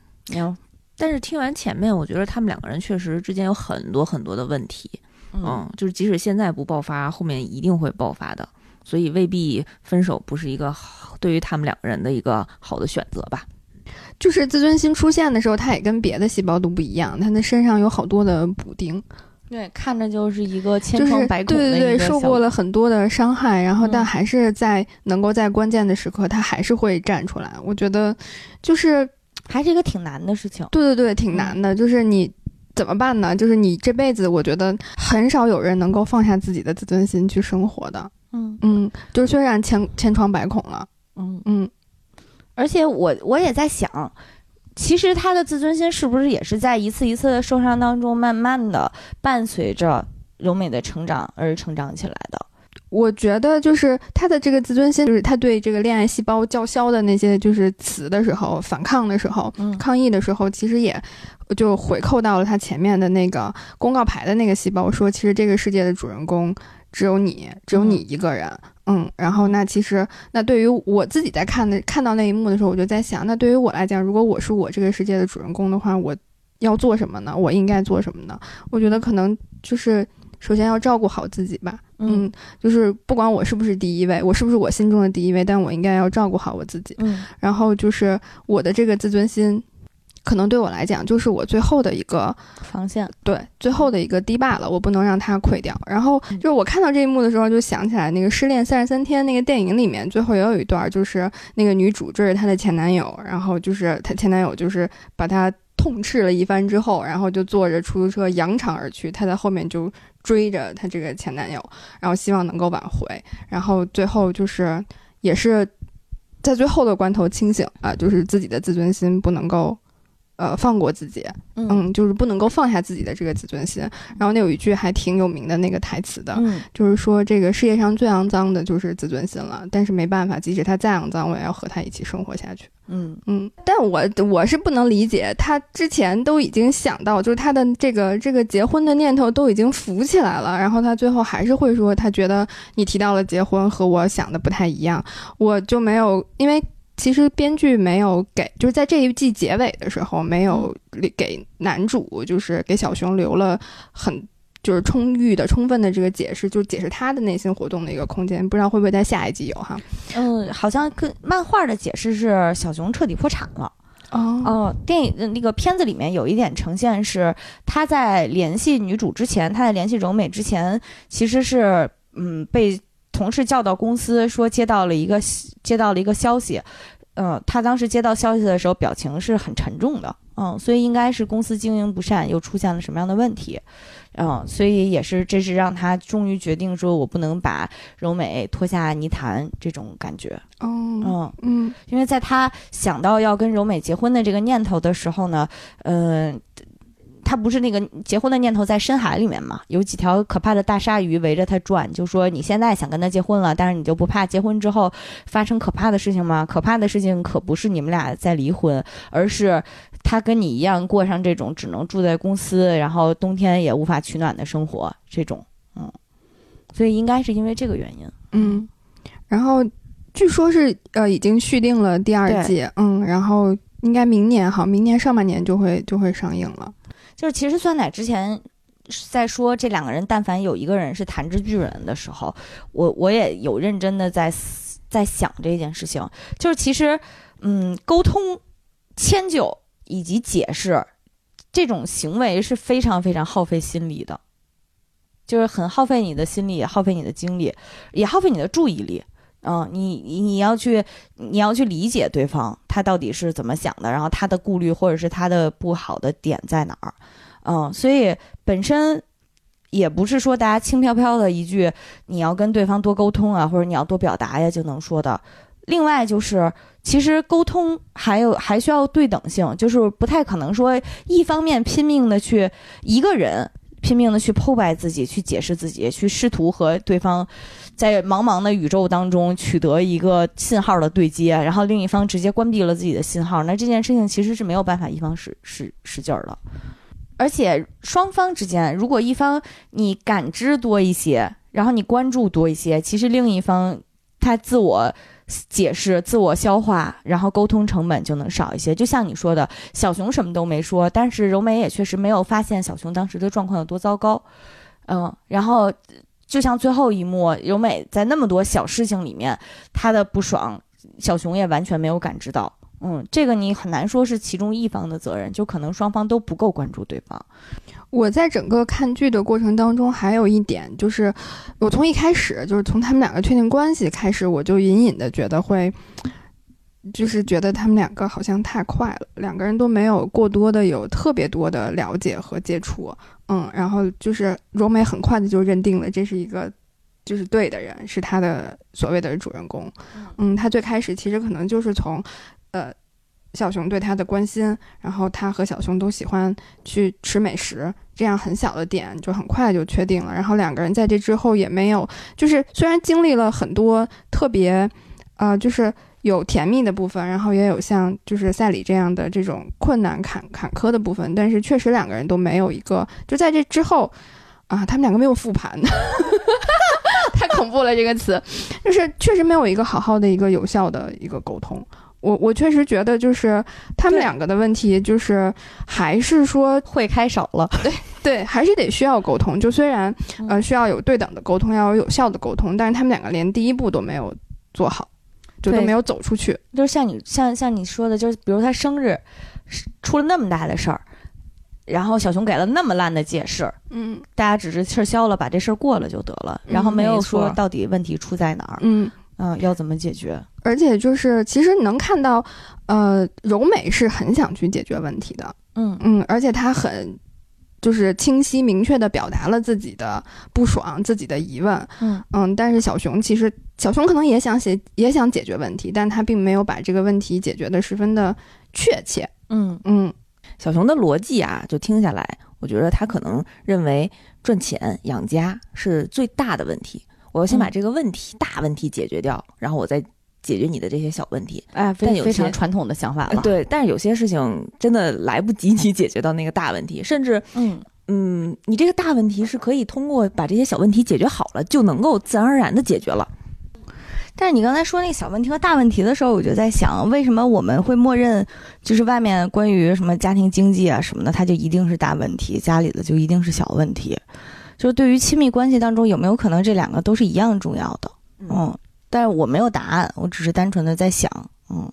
但是听完前面，我觉得他们两个人确实之间有很多很多的问题。嗯，就是即使现在不爆发，后面一定会爆发的。所以未必分手不是一个好对于他们两个人的一个好的选择吧。就是自尊心出现的时候，他也跟别的细胞都不一样，他的身上有好多的补丁，对，看着就是一个千就是疮百孔的对对对，受过了很多的伤害，然后但嗯还是在能够在关键的时刻，他还是会站出来。我觉得就是还是一个挺难的事情。对对对，挺难的。就是你怎么办呢？就是你这辈子，我觉得很少有人能够放下自己的自尊心去生活的。嗯嗯，就是虽然千千疮百孔了，嗯，嗯，而且我我也在想，其实他的自尊心是不是也是在一次一次的受伤当中，慢慢的伴随着柔美的成长而成长起来的。我觉得就是他的这个自尊心，就是他对这个恋爱细胞叫嚣的那些就是词的时候，反抗的时候，嗯抗议的时候，其实也就回扣到了他前面的那个公告牌的那个细胞，说其实这个世界的主人公只有你，只有你一个人。嗯，然后那其实那对于我自己在看的看到那一幕的时候，我就在想，那对于我来讲，如果我是我这个世界的主人公的话，我要做什么呢？我应该做什么呢？我觉得可能就是首先要照顾好自己吧。嗯，就是不管我是不是第一位，我是不是我心中的第一位，但我应该要照顾好我自己。嗯然后就是我的这个自尊心，可能对我来讲就是我最后的一个防线。对最后的一个堤坝了，我不能让它溃掉。然后就是我看到这一幕的时候，就想起来那个《失恋三十三天》那个电影里面，最后也有一段，就是那个女主追着她的前男友，然后就是她前男友就是把她痛斥了一番之后，然后就坐着出租车扬长而去，她在后面就追着她这个前男友，然后希望能够挽回，然后最后就是也是在最后的关头清醒啊、就是自己的自尊心不能够。呃，放过自己，嗯，就是不能够放下自己的这个自尊心。然后那有一句还挺有名的那个台词的，嗯就是说这个世界上最肮脏的就是自尊心了，但是没办法，即使他再肮脏，我也要和他一起生活下去。嗯嗯，但我我是不能理解，他之前都已经想到，就是他的这个这个结婚的念头都已经浮起来了，然后他最后还是会说，他觉得你提到了结婚和我想的不太一样，我就没有，因为其实编剧没有给，就是在这一季结尾的时候没有给男主，就是给小熊留了很。就是充裕的、充分的这个解释，就是解释他的内心活动的一个空间，不知道会不会在下一季有哈？嗯，好像跟漫画的解释是小熊彻底破产了。哦哦，电影的那个片子里面有一点呈现是他在联系女主之前，他在联系柔美之前，其实是嗯被同事叫到公司说接到了一个接到了一个消息，嗯、他当时接到消息的时候表情是很沉重的，嗯，所以应该是公司经营不善又出现了什么样的问题，嗯，所以也是这是让他终于决定说我不能把柔美拖下泥潭这种感觉，哦嗯。嗯因为在他想到要跟柔美结婚的这个念头的时候呢，嗯、他不是那个结婚的念头在深海里面嘛，有几条可怕的大鲨鱼围着他转，就说你现在想跟他结婚了，但是你就不怕结婚之后发生可怕的事情吗？可怕的事情可不是你们俩在离婚，而是他跟你一样过上这种只能住在公司，然后冬天也无法取暖的生活，这种，嗯，所以应该是因为这个原因。嗯，然后据说是呃已经续订了第二季，嗯，然后应该明年哈，明年上半年就会就会上映了。就是其实酸奶之前在说这两个人，但凡有一个人是弹指巨人的时候，我我也有认真的在在想这件事情。就是其实，嗯，沟通、迁就以及解释这种行为是非常非常耗费心力的，就是很耗费你的心力，耗费你的精力，也耗费你的注意力。嗯，你你你要去你要去理解对方他到底是怎么想的，然后他的顾虑或者是他的不好的点在哪儿，嗯，所以本身也不是说大家轻飘飘的一句你要跟对方多沟通啊，或者你要多表达呀就能说的。另外就是，其实沟通还有还需要对等性，就是不太可能说一方面拼命的去一个人拼命的去剖白自己，去解释自己，去试图和对方在茫茫的宇宙当中取得一个信号的对接，然后另一方直接关闭了自己的信号，那这件事情其实是没有办法一方使使使劲儿的。而且双方之间，如果一方你感知多一些，然后你关注多一些，其实另一方他自我解释、自我消化，然后沟通成本就能少一些。就像你说的，小熊什么都没说，但是柔美也确实没有发现小熊当时的状况有多糟糕。嗯，然后就像最后一幕，柔美在那么多小事情里面，她的不爽，小熊也完全没有感知到。嗯，这个你很难说是其中一方的责任，就可能双方都不够关注对方。我在整个看剧的过程当中，还有一点就是，我从一开始就是从他们两个确定关系开始，我就隐隐的觉得会，就是觉得他们两个好像太快了，两个人都没有过多的有特别多的了解和接触，嗯，然后就是柔美很快的就认定了这是一个。就是对的人，是他的所谓的主人公。嗯，他最开始其实可能就是从，呃，小熊对他的关心，然后他和小熊都喜欢去吃美食，这样很小的点就很快就确定了。然后两个人在这之后也没有，就是虽然经历了很多特别，呃，就是有甜蜜的部分，然后也有像就是赛里这样的这种困难坎坎坷的部分，但是确实两个人都没有一个，就在这之后。啊，他们两个没有复盘，<laughs> 太恐怖了这个词，就是确实没有一个好好的一个有效的一个沟通。我我确实觉得就是他们两个的问题，就是还是说会开少了，<laughs> 对对，还是得需要沟通。就虽然呃需要有对等的沟通，要有有效的沟通，但是他们两个连第一步都没有做好，就都没有走出去。就是像你像像你说的，就是比如他生日出了那么大的事儿，然后小熊给了那么烂的解释，嗯大家只是气儿消了，把这事儿过了就得了，然后没有说到底问题出在哪儿，嗯，嗯，要怎么解决？而且就是其实你能看到，呃，柔美是很想去解决问题的，嗯嗯，而且他很。就是清晰明确的表达了自己的不爽、自己的疑问，嗯嗯，但是小熊其实小熊可能也想写，也想解决问题，但他并没有把这个问题解决的十分的确切。嗯嗯小熊的逻辑啊，就听下来，我觉得他可能认为赚钱养家是最大的问题。我要先把嗯这个问题、大问题解决掉，然后我再解决你的这些小问题。哎，非非但有些常传统的想法了，，对，但是有些事情真的来不及你解决到那个大问题，甚至嗯嗯，你这个大问题是可以通过把这些小问题解决好了，就能够自然而然的解决了。但是你刚才说那个小问题和大问题的时候，我就在想，为什么我们会默认，就是外面关于什么家庭经济啊什么的，它就一定是大问题，家里的就一定是小问题？就是对于亲密关系当中，有没有可能这两个都是一样重要的？嗯，但是我没有答案，我只是单纯的在想，嗯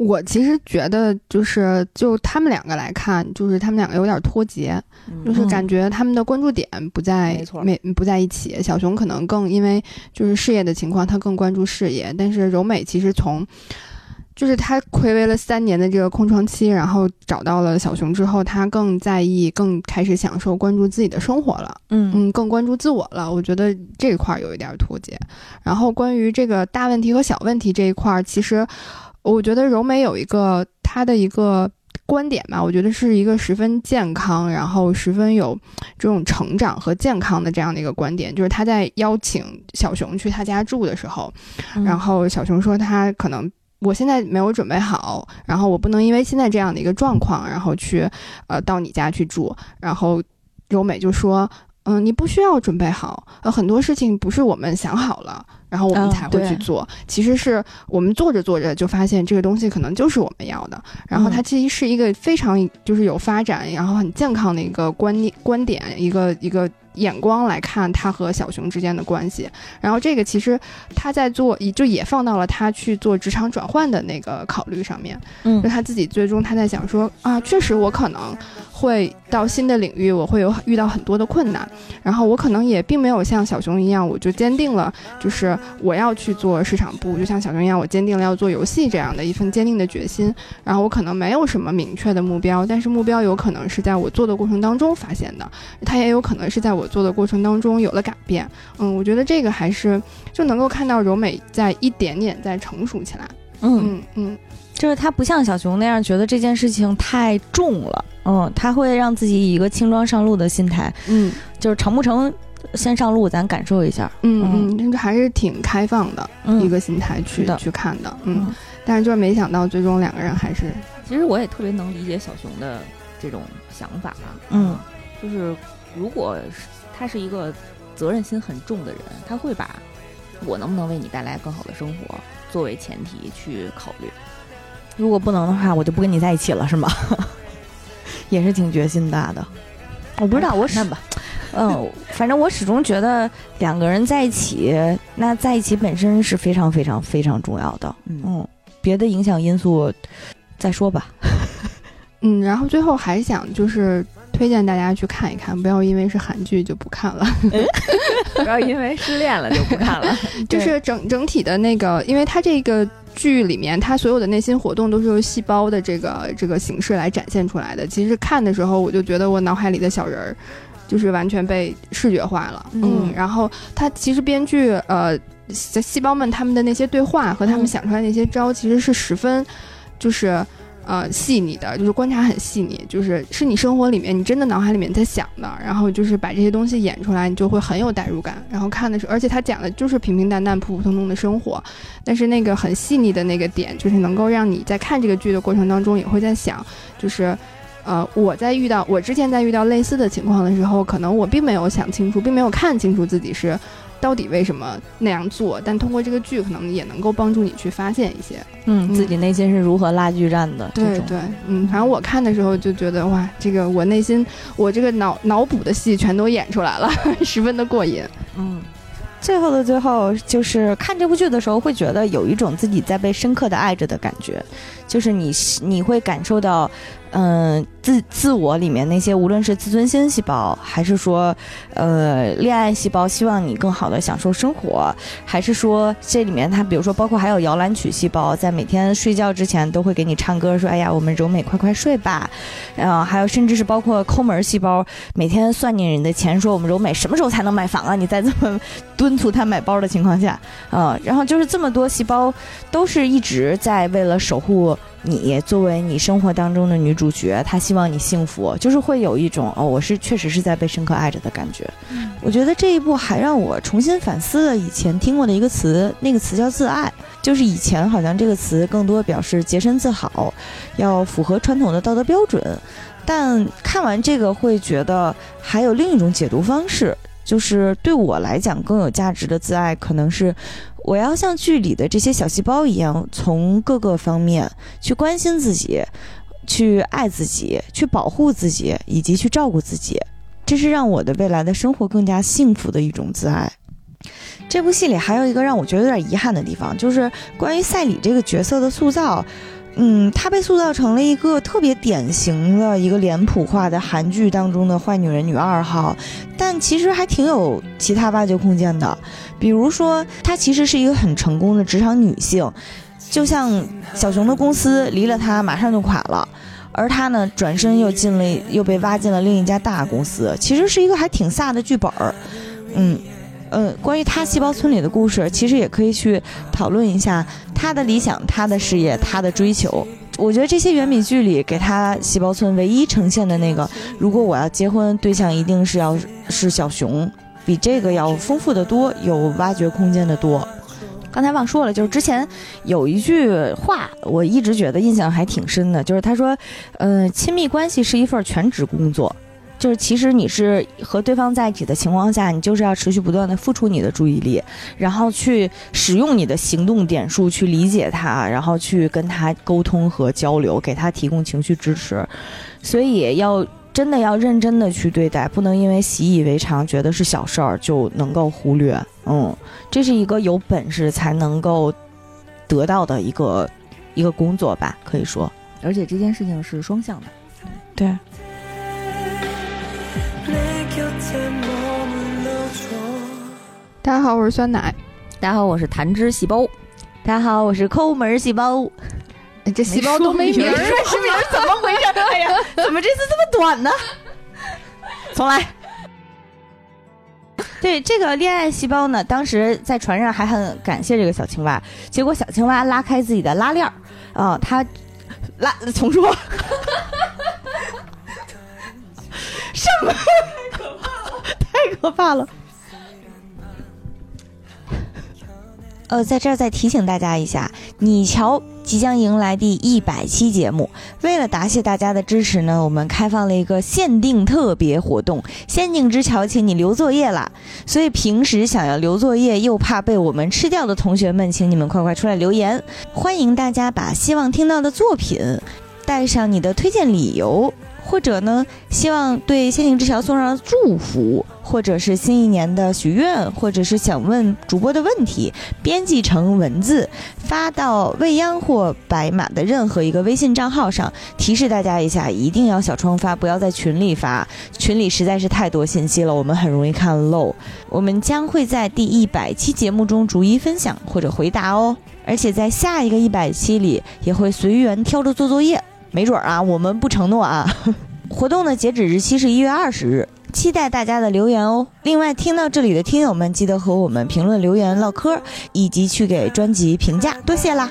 我其实觉得就是就他们两个来看，就是他们两个有点脱节，就是嗯感觉他们的关注点不在没错没不在一起。小熊可能更因为就是事业的情况，他更关注事业，但是柔美其实从就是他暌违了三年的这个空窗期，然后找到了小熊之后，他更在意，更开始享受关注自己的生活了。嗯嗯，更关注自我了。我觉得这一块儿有一点儿脱节。然后关于这个大问题和小问题这一块儿，其实我觉得柔美有一个她的一个观点吧，我觉得是一个十分健康，然后十分有这种成长和健康的这样的一个观点。就是她在邀请小熊去她家住的时候，嗯然后小熊说他可能。我现在没有准备好，然后我不能因为现在这样的一个状况，然后去，呃，到你家去住。然后柔美就说，嗯，你不需要准备好，呃，很多事情不是我们想好了，然后我们嗯才会去对做，其实是我们做着做着就发现这个东西可能就是我们要的。然后它嗯其实是一个非常就是有发展，然后很健康的一个观念观点，一个一个眼光来看他和小熊之间的关系。然后这个其实他在做，也就也放到了他去做职场转换的那个考虑上面。嗯就他自己最终他在想说啊，确实我可能会到新的领域，我会有遇到很多的困难，然后我可能也并没有像小熊一样，我就坚定了，就是我要去做市场部，就像小熊一样，我坚定了要做游戏这样的一份坚定的决心。然后我可能没有什么明确的目标，但是目标有可能是在我做的过程当中发现的，它也有可能是在我做的过程当中有了改变。嗯，我觉得这个还是就能够看到柔美在一点点在成熟起来。嗯，嗯嗯。就是他不像小熊那样觉得这件事情太重了，嗯，他会让自己以一个轻装上路的心态，嗯就是成不成先上路，咱感受一下，嗯嗯，这个还是挺开放的嗯。一个心态去的。去看的，嗯。嗯，但是就是没想到最终两个人还是，其实我也特别能理解小熊的这种想法啊，嗯，就是如果是他是一个责任心很重的人，他会把我能不能为你带来更好的生活作为前提去考虑。如果不能的话，我就不跟你在一起了，是吗？<laughs> 也是挺决心大的。我不知道，我始那吧，<laughs> 嗯，反正我始终觉得两个人在一起，那在一起本身是非常非常非常重要的。嗯嗯，别的影响因素再说吧。<laughs> 嗯，然后最后还想就是推荐大家去看一看，不要因为是韩剧就不看了。<laughs> 不要因为失恋了就不看了。就是整整体的那个，因为它这个剧里面，他所有的内心活动都是由细胞的这个这个形式来展现出来的。其实看的时候，我就觉得我脑海里的小人儿，就是完全被视觉化了。嗯然后他其实编剧呃，细细胞们他们的那些对话和他们嗯想出来那些招，其实是十分就是。呃，细腻的，就是观察很细腻，就是是你生活里面你真的脑海里面在想的，然后就是把这些东西演出来，你就会很有代入感。然后看的时候，而且他讲的就是平平淡淡、普普通通的生活，但是那个很细腻的那个点，就是能够让你在看这个剧的过程当中，也会在想，就是。呃，我在遇到我之前在遇到类似的情况的时候，可能我并没有想清楚，并没有看清楚自己是到底为什么那样做，但通过这个剧，可能也能够帮助你去发现一些。嗯，嗯自己内心是如何拉锯战的？这种对对，嗯，反正我看的时候就觉得哇，这个我内心我这个脑脑补的戏全都演出来了，<laughs> 十分的过瘾。嗯。最后的最后，就是看这部剧的时候，会觉得有一种自己在被深刻的爱着的感觉，就是你你会感受到，嗯、自自我里面那些无论是自尊心细胞，还是说，呃，恋爱细胞，希望你更好的享受生活，还是说这里面它比如说包括还有摇篮曲细胞，在每天睡觉之前都会给你唱歌，说哎呀，我们柔美快快睡吧，然后还有甚至是包括抠门细胞，每天算计你的钱，说我们柔美什么时候才能买房啊？你再这么 <laughs> 敦促他买包的情况下，啊、然后就是这么多细胞都是一直在为了守护你作为你生活当中的女主角，她希望你幸福，就是会有一种哦，我是确实是在被深刻爱着的感觉。我觉得这一部还让我重新反思了以前听过的一个词，那个词叫自爱。就是以前好像这个词更多表示洁身自好，要符合传统的道德标准，但看完这个会觉得还有另一种解读方式，就是对我来讲更有价值的自爱，可能是我要像剧里的这些小细胞一样，从各个方面去关心自己，去爱自己，去保护自己，以及去照顾自己。这是让我的未来的生活更加幸福的一种自爱。这部戏里还有一个让我觉得有点遗憾的地方，就是关于赛里这个角色的塑造。嗯，她被塑造成了一个特别典型的一个脸谱化的韩剧当中的坏女人、女二号，但其实还挺有其他挖掘空间的。比如说，她其实是一个很成功的职场女性，就像小熊的公司离了她马上就垮了，而她呢转身又进了又被挖进了另一家大公司，其实是一个还挺飒的剧本儿。嗯。呃，关于他细胞村里的故事，其实也可以去讨论一下他的理想、他的事业、他的追求。我觉得这些原比剧里给他细胞村唯一呈现的那个，如果我要结婚，对象一定是要是小熊，比这个要丰富的多，有挖掘空间的多。刚才忘说了，就是之前有一句话，我一直觉得印象还挺深的，就是他说，呃，亲密关系是一份全职工作。就是其实你是和对方在一起的情况下，你就是要持续不断的付出你的注意力，然后去使用你的行动点数去理解他，然后去跟他沟通和交流，给他提供情绪支持。所以要真的要认真的去对待，不能因为习以为常，觉得是小事儿就能够忽略。嗯，这是一个有本事才能够得到的一个一个工作吧，可以说。而且这件事情是双向的。对。大家好，我是酸奶。大家好，我是弹指细胞。大家好，我是抠门细胞。哎这细胞都没名儿，是名儿 <laughs> 怎么回事？哎呀，怎么这次这么短呢？重来。<laughs> 对这个恋爱细胞呢，当时在船上还很感谢这个小青蛙，结果小青蛙拉开自己的拉链儿，啊、它拉重说，<laughs> 什么？太可怕了！呃，在这儿再提醒大家一下，你瞧，即将迎来第一百期节目。为了答谢大家的支持呢，我们开放了一个限定特别活动——仙境之桥，请你留作业啦！所以平时想要留作业又怕被我们吃掉的同学们，请你们快快出来留言。欢迎大家把希望听到的作品带上你的推荐理由，或者呢，希望对仙境之桥送上祝福，或者是新一年的许愿，或者是想问主播的问题，编辑成文字发到未央或白马的任何一个微信账号上。提示大家一下，一定要小窗发，不要在群里发，群里实在是太多信息了，我们很容易看漏。我们将会在第一百期节目中逐一分享或者回答哦，而且在下一个一百期里也会随缘挑着做作业。没准啊，我们不承诺啊，<laughs> 活动的截止日期是一月二十日，期待大家的留言哦。另外听到这里的听友们记得和我们评论留言唠嗑，以及去给专辑评价，多谢啦。